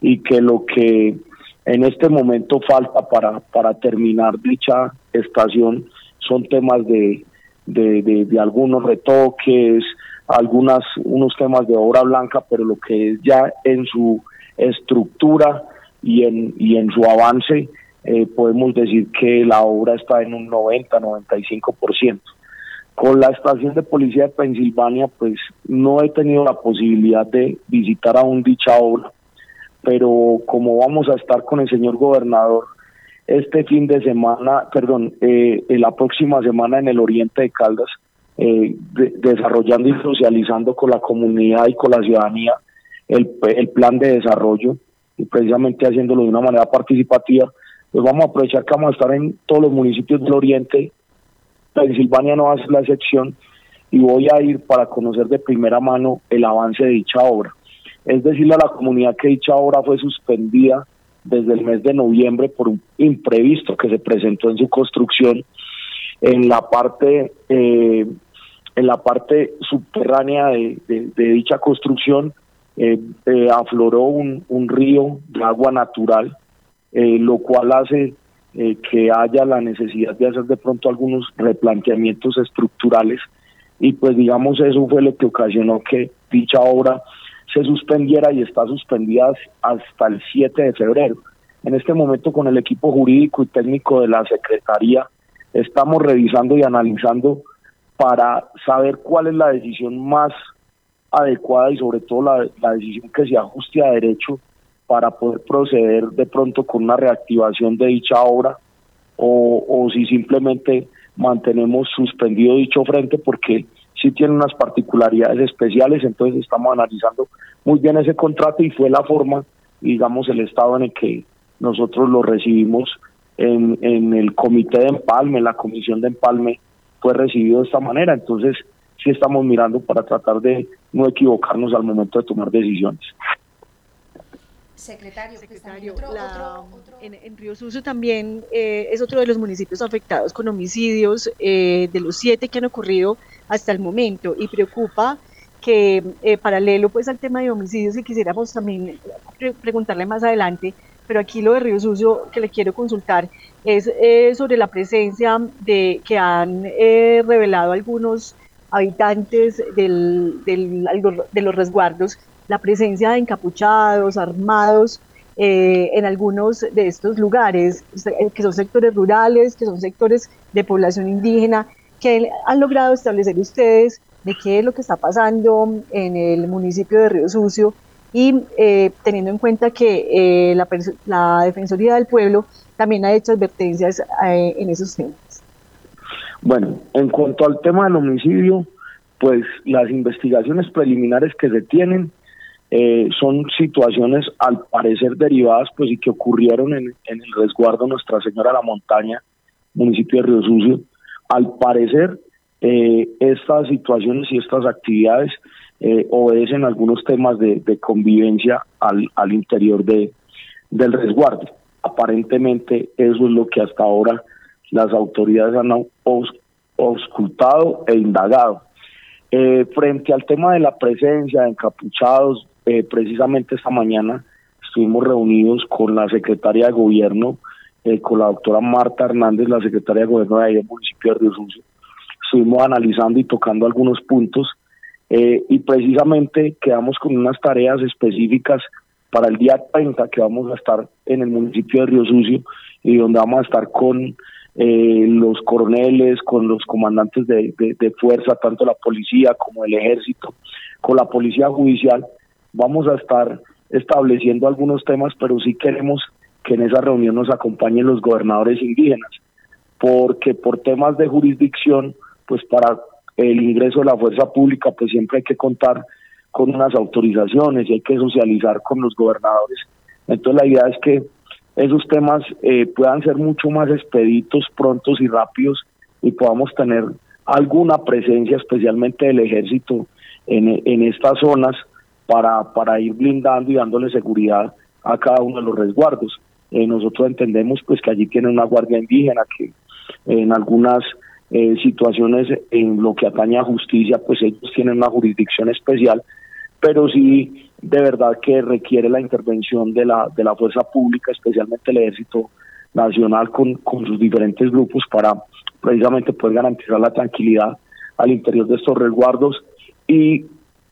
Speaker 12: y que lo que en este momento falta para, para terminar dicha estación son temas de, de, algunos retoques, algunas unos temas de obra blanca, pero lo que es ya en su estructura y en, y en su avance, eh, podemos decir que la obra está en un 90-95%. Con la estación de policía de Pensilvania, pues no he tenido la posibilidad de visitar aún dicha obra, pero como vamos a estar con el señor gobernador este fin de semana, perdón, eh, la próxima semana en el oriente de Caldas, eh, desarrollando y socializando con la comunidad y con la ciudadanía el, el plan de desarrollo y precisamente haciéndolo de una manera participativa, pues vamos a aprovechar que vamos a estar en todos los municipios del oriente, Pensilvania no va a ser la excepción, y voy a ir para conocer de primera mano el avance de dicha obra. Es decirle a la comunidad que dicha obra fue suspendida desde el mes de noviembre por un imprevisto que se presentó en su construcción en la parte eh, en la parte subterránea de, dicha construcción. Eh, eh, afloró un, un, río de agua natural lo cual hace que haya la necesidad de hacer de pronto algunos replanteamientos estructurales y pues digamos eso fue lo que ocasionó que dicha obra se suspendiera y está suspendida hasta el 7 de febrero. En este momento con el equipo jurídico y técnico de la Secretaría estamos revisando y analizando para saber cuál es la decisión más adecuada y sobre todo la, decisión que se ajuste a derecho para poder proceder de pronto con una reactivación de dicha obra o, si simplemente mantenemos suspendido dicho frente porque sí tiene unas particularidades especiales, entonces estamos analizando muy bien ese contrato y fue la forma, digamos, el estado en el que nosotros lo recibimos en, en el comité de empalme, la comisión de empalme fue recibido de esta manera, entonces sí estamos mirando para tratar de no equivocarnos al momento de tomar decisiones.
Speaker 5: Secretario, En, Río Sucio también eh, es otro de los municipios afectados con homicidios, eh, de los siete que han ocurrido hasta el momento, y preocupa que eh, paralelo pues al tema de homicidios y quisiéramos también preguntarle más adelante, pero aquí lo de Río Sucio que le quiero consultar es sobre la presencia de que han revelado algunos habitantes del, del, de los resguardos la presencia de encapuchados, armados, eh, en algunos de estos lugares, eh, que son sectores rurales, que son sectores de población indígena, que han logrado establecer ustedes de qué es lo que está pasando en el municipio de Río Sucio y eh, teniendo en cuenta que la, la, Defensoría del Pueblo también ha hecho advertencias en esos temas.
Speaker 12: Bueno, en cuanto al tema del homicidio, pues las investigaciones preliminares que se tienen eh, son situaciones al parecer derivadas pues y que ocurrieron en, el resguardo Nuestra Señora la Montaña, municipio de Río Sucio. Al parecer eh, estas situaciones y estas actividades eh, obedecen algunos temas de, convivencia al, al interior de, del resguardo. Aparentemente eso es lo que hasta ahora las autoridades han auscultado e indagado. frente al tema de la presencia de encapuchados, eh, precisamente esta mañana estuvimos reunidos con la secretaria de gobierno, eh, con la doctora Marta Hernández, la secretaria de gobierno de ahí del municipio de Río Sucio. Estuvimos analizando y tocando algunos puntos eh, y precisamente quedamos con unas tareas específicas para el día 30 que vamos a estar en el municipio de Río Sucio y donde vamos a estar con los coroneles, con los comandantes de, de, fuerza, tanto la policía como el ejército, con la policía judicial, vamos a estar estableciendo algunos temas, pero sí queremos que en esa reunión nos acompañen los gobernadores indígenas, porque por temas de jurisdicción, pues para el ingreso de la fuerza pública, pues siempre hay que contar con unas autorizaciones y hay que socializar con los gobernadores. Entonces la idea es que esos temas eh, puedan ser mucho más expeditos, prontos y rápidos y podamos tener alguna presencia, especialmente del ejército, en, en estas zonas para, para ir blindando y dándole seguridad a cada uno de los resguardos. Eh, nosotros entendemos pues que allí tienen una guardia indígena que en algunas eh, situaciones en lo que atañe a justicia pues ellos tienen una jurisdicción especial, pero sí de verdad que requiere la intervención de la, de la fuerza pública, especialmente el ejército nacional con, con sus diferentes grupos para precisamente poder garantizar la tranquilidad al interior de estos resguardos y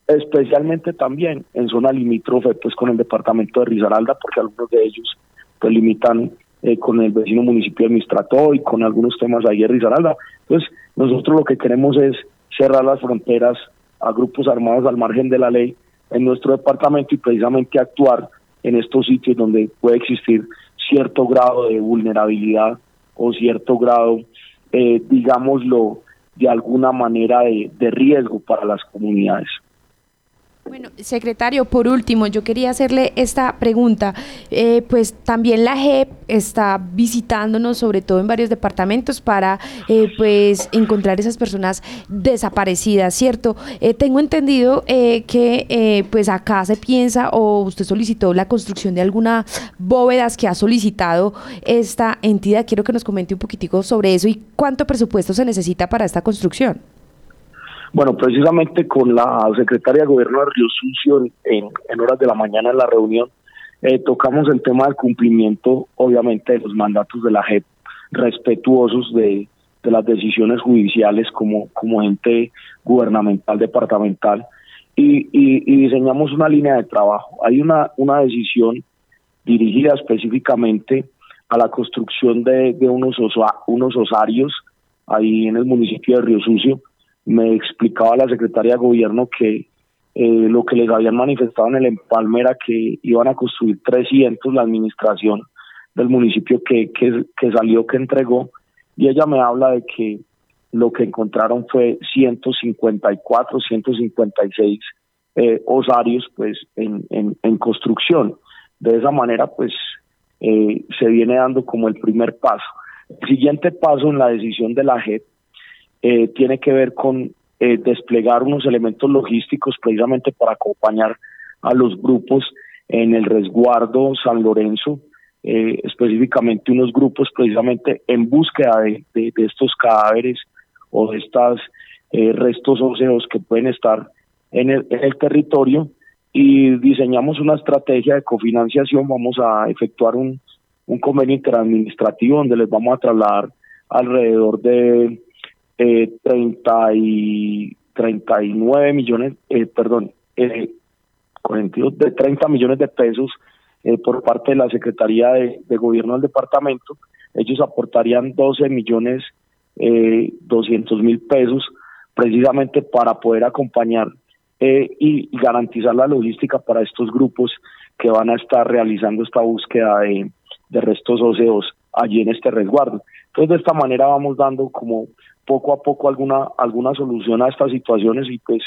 Speaker 12: especialmente también en zona limítrofe pues con el departamento de Risaralda porque algunos de ellos pues limitan eh, con el vecino municipio de Mistrató y con algunos temas ahí de Risaralda. Entonces nosotros lo que queremos es cerrar las fronteras a grupos armados al margen de la ley en nuestro departamento y precisamente actuar en estos sitios donde puede existir cierto grado de vulnerabilidad o cierto grado, eh, digámoslo, de alguna manera de riesgo para las comunidades.
Speaker 4: Bueno, secretario, por último, yo quería hacerle esta pregunta. Eh, pues también la JEP está visitándonos, sobre todo en varios departamentos, para eh, pues encontrar esas personas desaparecidas, ¿cierto? Eh, tengo entendido que pues acá se piensa o usted solicitó la construcción de algunas bóvedas que ha solicitado esta entidad. Quiero que nos comente un poquitico sobre eso y cuánto presupuesto se necesita para esta construcción.
Speaker 12: Bueno, precisamente con la secretaria de Gobierno de Río Sucio en, horas de la mañana en la reunión, eh, tocamos el tema del cumplimiento, obviamente, de los mandatos de la JEP, respetuosos de, las decisiones judiciales como, como ente gubernamental, departamental, y, diseñamos una línea de trabajo. Hay una, una decisión dirigida específicamente a la construcción de, unos, unos osarios ahí en el municipio de Río Sucio, me explicaba la secretaria de gobierno que eh, lo que les habían manifestado en el empalme era que iban a construir 300 la administración del municipio que, que, que salió, que entregó, y ella me habla de que lo que encontraron fue 154, 156 eh, osarios pues en, en, en, construcción. De esa manera pues eh, se viene dando como el primer paso. Siguiente paso en la decisión de la JEP eh, tiene que ver con eh, desplegar unos elementos logísticos precisamente para acompañar a los grupos en el resguardo San Lorenzo, eh, específicamente unos grupos precisamente en búsqueda de, estos cadáveres o de estos eh, restos óseos que pueden estar en el, en el territorio. Y diseñamos una estrategia de cofinanciación, vamos a efectuar un, un convenio interadministrativo donde les vamos a trasladar alrededor de eh, 30 y 39 millones, eh, perdón, eh, de 30 millones de pesos eh, por parte de la Secretaría de, Gobierno del Departamento. Ellos aportarían 12 millones eh, 200 mil pesos precisamente para poder acompañar eh, y garantizar la logística para estos grupos que van a estar realizando esta búsqueda de restos óseos allí en este resguardo. Entonces, de esta manera vamos dando como poco a poco alguna, alguna solución a estas situaciones y pues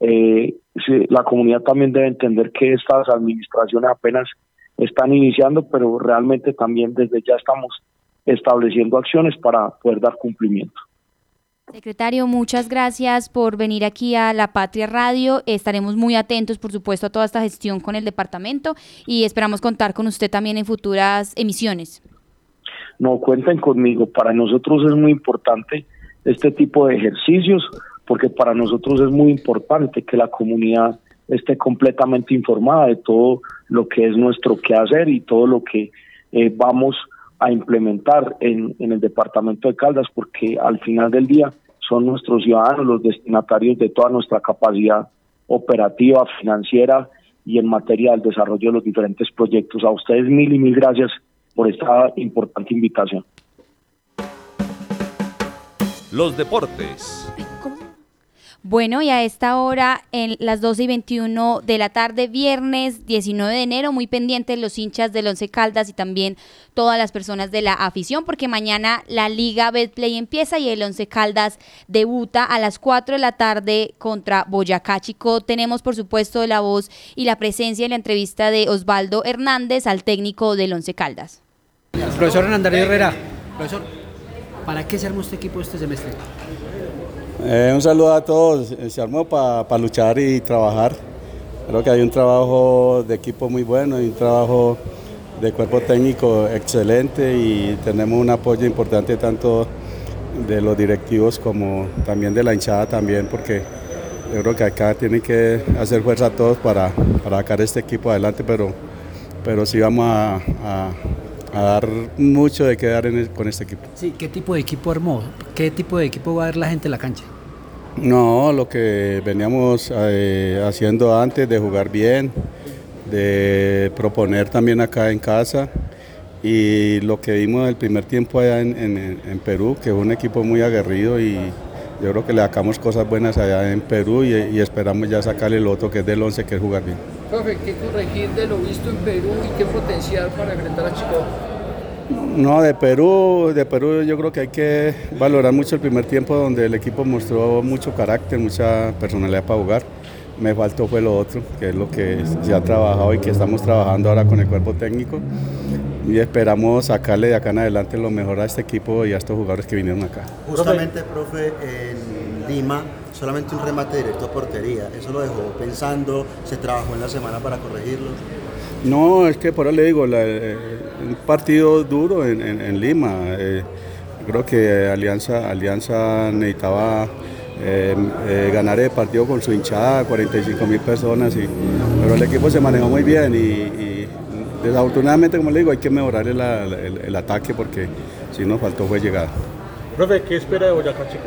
Speaker 12: eh, la comunidad también debe entender que estas administraciones apenas están iniciando, pero realmente también desde ya estamos estableciendo acciones para poder dar cumplimiento.
Speaker 2: Secretario, muchas gracias por venir aquí a La Patria Radio. Estaremos muy atentos, por supuesto, a toda esta gestión con el departamento y esperamos contar con usted también en futuras emisiones.
Speaker 12: No, cuenten conmigo. Para nosotros es muy importante este tipo de ejercicios porque para nosotros es muy importante que la comunidad esté completamente informada de todo lo que es nuestro quehacer y todo lo que eh, vamos a implementar en, en el departamento de Caldas, porque al final del día son nuestros ciudadanos los destinatarios de toda nuestra capacidad operativa, financiera y en materia del desarrollo de los diferentes proyectos. A ustedes mil y mil gracias por esta importante invitación.
Speaker 1: Los deportes.
Speaker 2: Bueno, y a esta hora, en las 12 y 21 de la tarde, viernes 19 de enero, muy pendientes los hinchas del Once Caldas y también todas las personas de la afición, porque mañana la Liga Betplay empieza y el Once Caldas debuta a las 4 de la tarde contra Boyacá Chico. Tenemos, por supuesto, la voz y la presencia en la entrevista de Osvaldo Hernández al técnico del Once Caldas.
Speaker 13: Profesor Hernández Herrera, profesor, ¿para qué se armó este equipo este semestre?
Speaker 14: Eh, un saludo a todos, eh, se armó para luchar y trabajar. Creo que hay un trabajo de equipo muy bueno y un trabajo de cuerpo técnico excelente y tenemos un apoyo importante tanto de los directivos como también de la hinchada también porque yo creo que acá tienen que hacer fuerza a todos para, para sacar este equipo adelante, pero, pero sí vamos a, dar mucho de quedar con este equipo.
Speaker 13: Sí, ¿qué tipo de equipo armó? ¿Qué tipo de equipo va a ver la gente en la cancha?
Speaker 14: No, lo que veníamos eh, haciendo antes de jugar bien, de proponer también acá en casa y lo que vimos el primer tiempo allá en, Perú, que fue un equipo muy aguerrido y yo creo que le sacamos cosas buenas allá en Perú y, esperamos ya sacarle el otro que es del 11 que es jugar bien.
Speaker 13: Profe, ¿qué corregir de lo visto en Perú y qué potencial para enfrentar a Chico?
Speaker 14: No, de Perú, de Perú yo creo que hay que valorar mucho el primer tiempo donde el equipo mostró mucho carácter, mucha personalidad para jugar. Me faltó fue lo otro, que es lo que se ha trabajado y que estamos trabajando ahora con el cuerpo técnico. Y esperamos sacarle de acá en adelante lo mejor a este equipo y a estos jugadores que vinieron acá.
Speaker 15: Justamente, profe, en Lima solamente un remate directo a portería. ¿Eso lo dejó pensando? ¿Se trabajó en la semana para corregirlo?
Speaker 14: No, es que por ahora le digo, eh, un partido duro en, Lima. Eh, creo que Alianza, Alianza necesitaba eh, ganar el partido con su hinchada, 45 mil personas, y, pero el equipo se manejó muy bien y, desafortunadamente, como le digo, hay que mejorar el, ataque porque si nos faltó fue llegar.
Speaker 13: Profe, ¿qué espera de Boyacá Chico?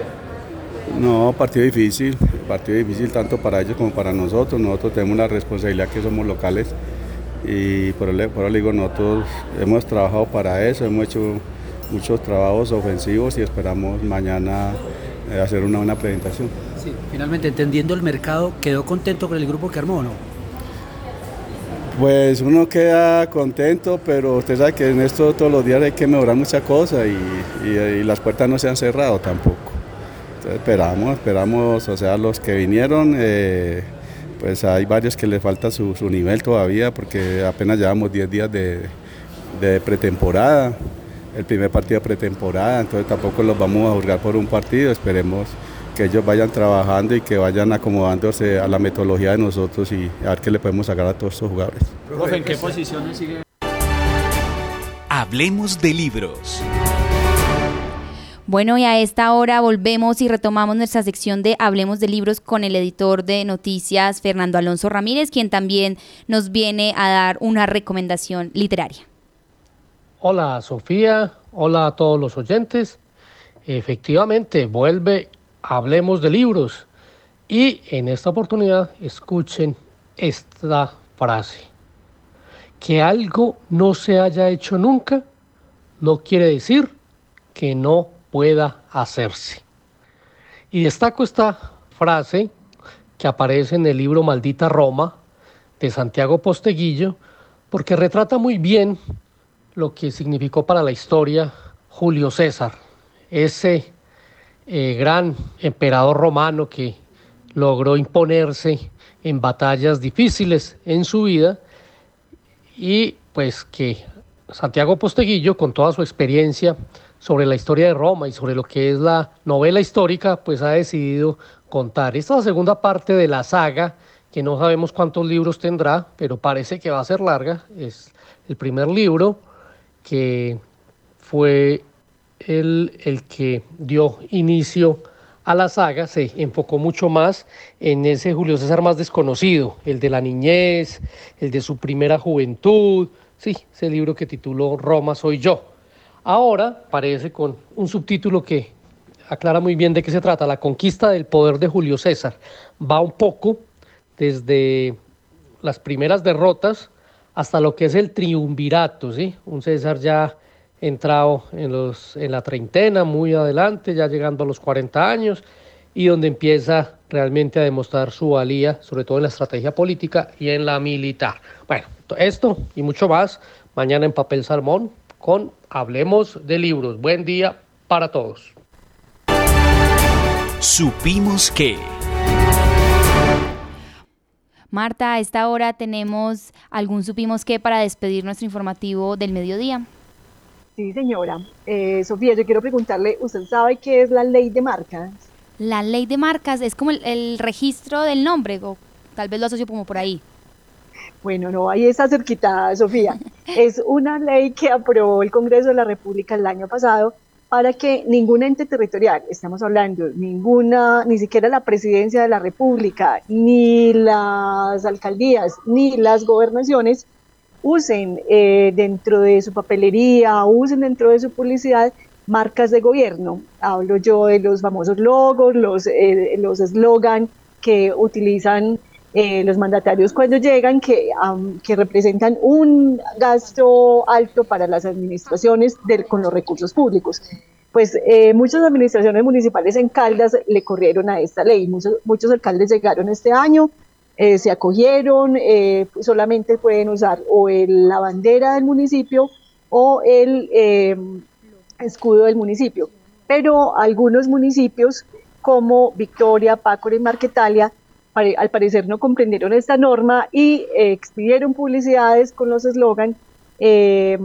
Speaker 14: No, partido difícil, partido difícil tanto para ellos como para nosotros. Nosotros tenemos la responsabilidad que somos locales y por eso por digo, nosotros hemos trabajado para eso, hemos hecho muchos trabajos ofensivos y esperamos mañana eh, hacer una buena presentación.
Speaker 13: Sí, finalmente, entendiendo el mercado, ¿quedó contento con el grupo que armó o no?
Speaker 14: Pues uno queda contento, pero usted sabe que en esto todos los días hay que mejorar muchas cosas y, las puertas no se han cerrado tampoco. Entonces esperamos, esperamos, o sea, los que vinieron... Eh, pues hay varios que les falta su, nivel todavía porque apenas llevamos 10 días de, pretemporada, el primer partido de pretemporada, entonces tampoco los vamos a juzgar por un partido, esperemos que ellos vayan trabajando y que vayan acomodándose a la metodología de nosotros y a ver qué le podemos sacar a todos estos jugadores.
Speaker 13: Profe, ¿en qué posiciones sigue?
Speaker 16: Hablemos de libros.
Speaker 2: Bueno, y a esta hora volvemos y retomamos nuestra sección de Hablemos de Libros con el editor de noticias, Fernando Alonso Ramírez, quien también nos viene a dar una recomendación literaria.
Speaker 17: Hola Sofía, hola a todos los oyentes. Efectivamente, vuelve Hablemos de Libros. Y en esta oportunidad escuchen esta frase. Que algo no se haya hecho nunca no quiere decir que no pueda hacerse. Y destaco esta frase que aparece en el libro Maldita Roma de Santiago Posteguillo, porque retrata muy bien lo que significó para la historia Julio César, ese eh, gran emperador romano que logró imponerse en batallas difíciles en su vida y pues que Santiago Posteguillo, con toda su experiencia sobre la historia de Roma y sobre lo que es la novela histórica, pues ha decidido contar. Esta es la segunda parte de la saga, que no sabemos cuántos libros tendrá, pero parece que va a ser larga. Es el primer libro que fue el, el que dio inicio a la saga, se enfocó mucho más en ese Julio César más desconocido, el de la niñez, el de su primera juventud, sí, ese libro que tituló Roma soy yo. Ahora parece con un subtítulo que aclara muy bien de qué se trata, la conquista del poder de Julio César. Va un poco desde las primeras derrotas hasta lo que es el triunvirato, ¿sí? Un César ya entrado en, los, en la treintena, muy adelante, ya llegando a los 40 años, y donde empieza realmente a demostrar su valía, sobre todo en la estrategia política y en la militar. Bueno, esto y mucho más mañana en Papel Salmón con Hablemos de Libros. Buen día para todos.
Speaker 16: Supimos que...
Speaker 2: Marta, a esta hora tenemos algún supimos que para despedir nuestro informativo del mediodía.
Speaker 5: Sí, señora. Eh, Sofía, yo quiero preguntarle, ¿usted sabe qué es la ley de marcas?
Speaker 2: La ley de marcas es como el, el registro del nombre, o tal vez lo asocio como por ahí.
Speaker 5: Bueno, no, ahí está cerquita, Sofía. es una ley que aprobó el Congreso de la República el año pasado para que ningún ente territorial, estamos hablando, ninguna, ni siquiera la presidencia de la República, ni las alcaldías, ni las gobernaciones, usen eh, dentro de su papelería, usen dentro de su publicidad marcas de gobierno. Hablo yo de los famosos logos, los eh, los que utilizan eh, los mandatarios cuando llegan, que, que representan un gasto alto para las administraciones con los recursos públicos. Pues eh, muchas administraciones municipales en Caldas le corrieron a esta ley. Muchos, muchos alcaldes llegaron este año, eh, se acogieron, eh, solamente pueden usar o el, la bandera del municipio o el eh, escudo del municipio. Pero algunos municipios como Victoria, Pácora y Marquetalia al parecer no comprendieron esta norma y eh, expidieron publicidades con los eslogan, eh,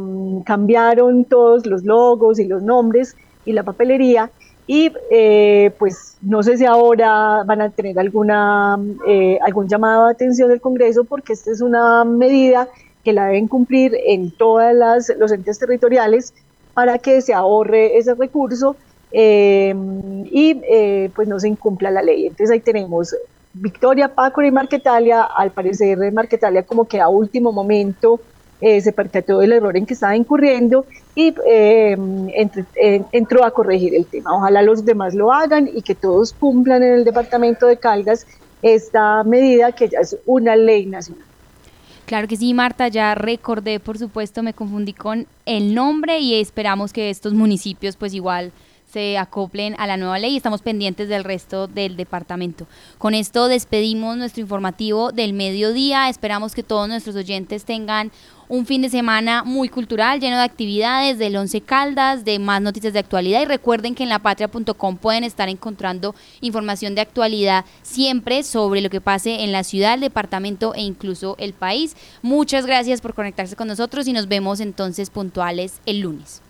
Speaker 5: cambiaron todos los logos y los nombres y la papelería y eh, pues no sé si ahora van a tener alguna eh, algún llamado de atención del Congreso porque esta es una medida que la deben cumplir en todos los entes territoriales para que se ahorre ese recurso eh, y pues no se incumpla la ley. Entonces ahí tenemos Victoria, Paco y Marquetalia, al parecer Marquetalia como que a último momento eh, se percató del error en que estaba incurriendo y eh, eh, entró a corregir el tema. Ojalá los demás lo hagan y que todos cumplan en el departamento de Caldas esta medida que ya es una ley nacional.
Speaker 2: Claro que sí, Marta, ya recordé, por supuesto, me confundí con el nombre y esperamos que estos municipios pues igual se acoplen a la nueva ley y estamos pendientes del resto del departamento. Con esto despedimos nuestro informativo del mediodía. Esperamos que todos nuestros oyentes tengan un fin de semana muy cultural, lleno de actividades, del Once Caldas, de más noticias de actualidad. Y recuerden que en lapatria.com pueden estar encontrando información de actualidad siempre sobre lo que pase en la ciudad, el departamento e incluso el país. Muchas gracias por conectarse con nosotros y nos vemos entonces puntuales el lunes.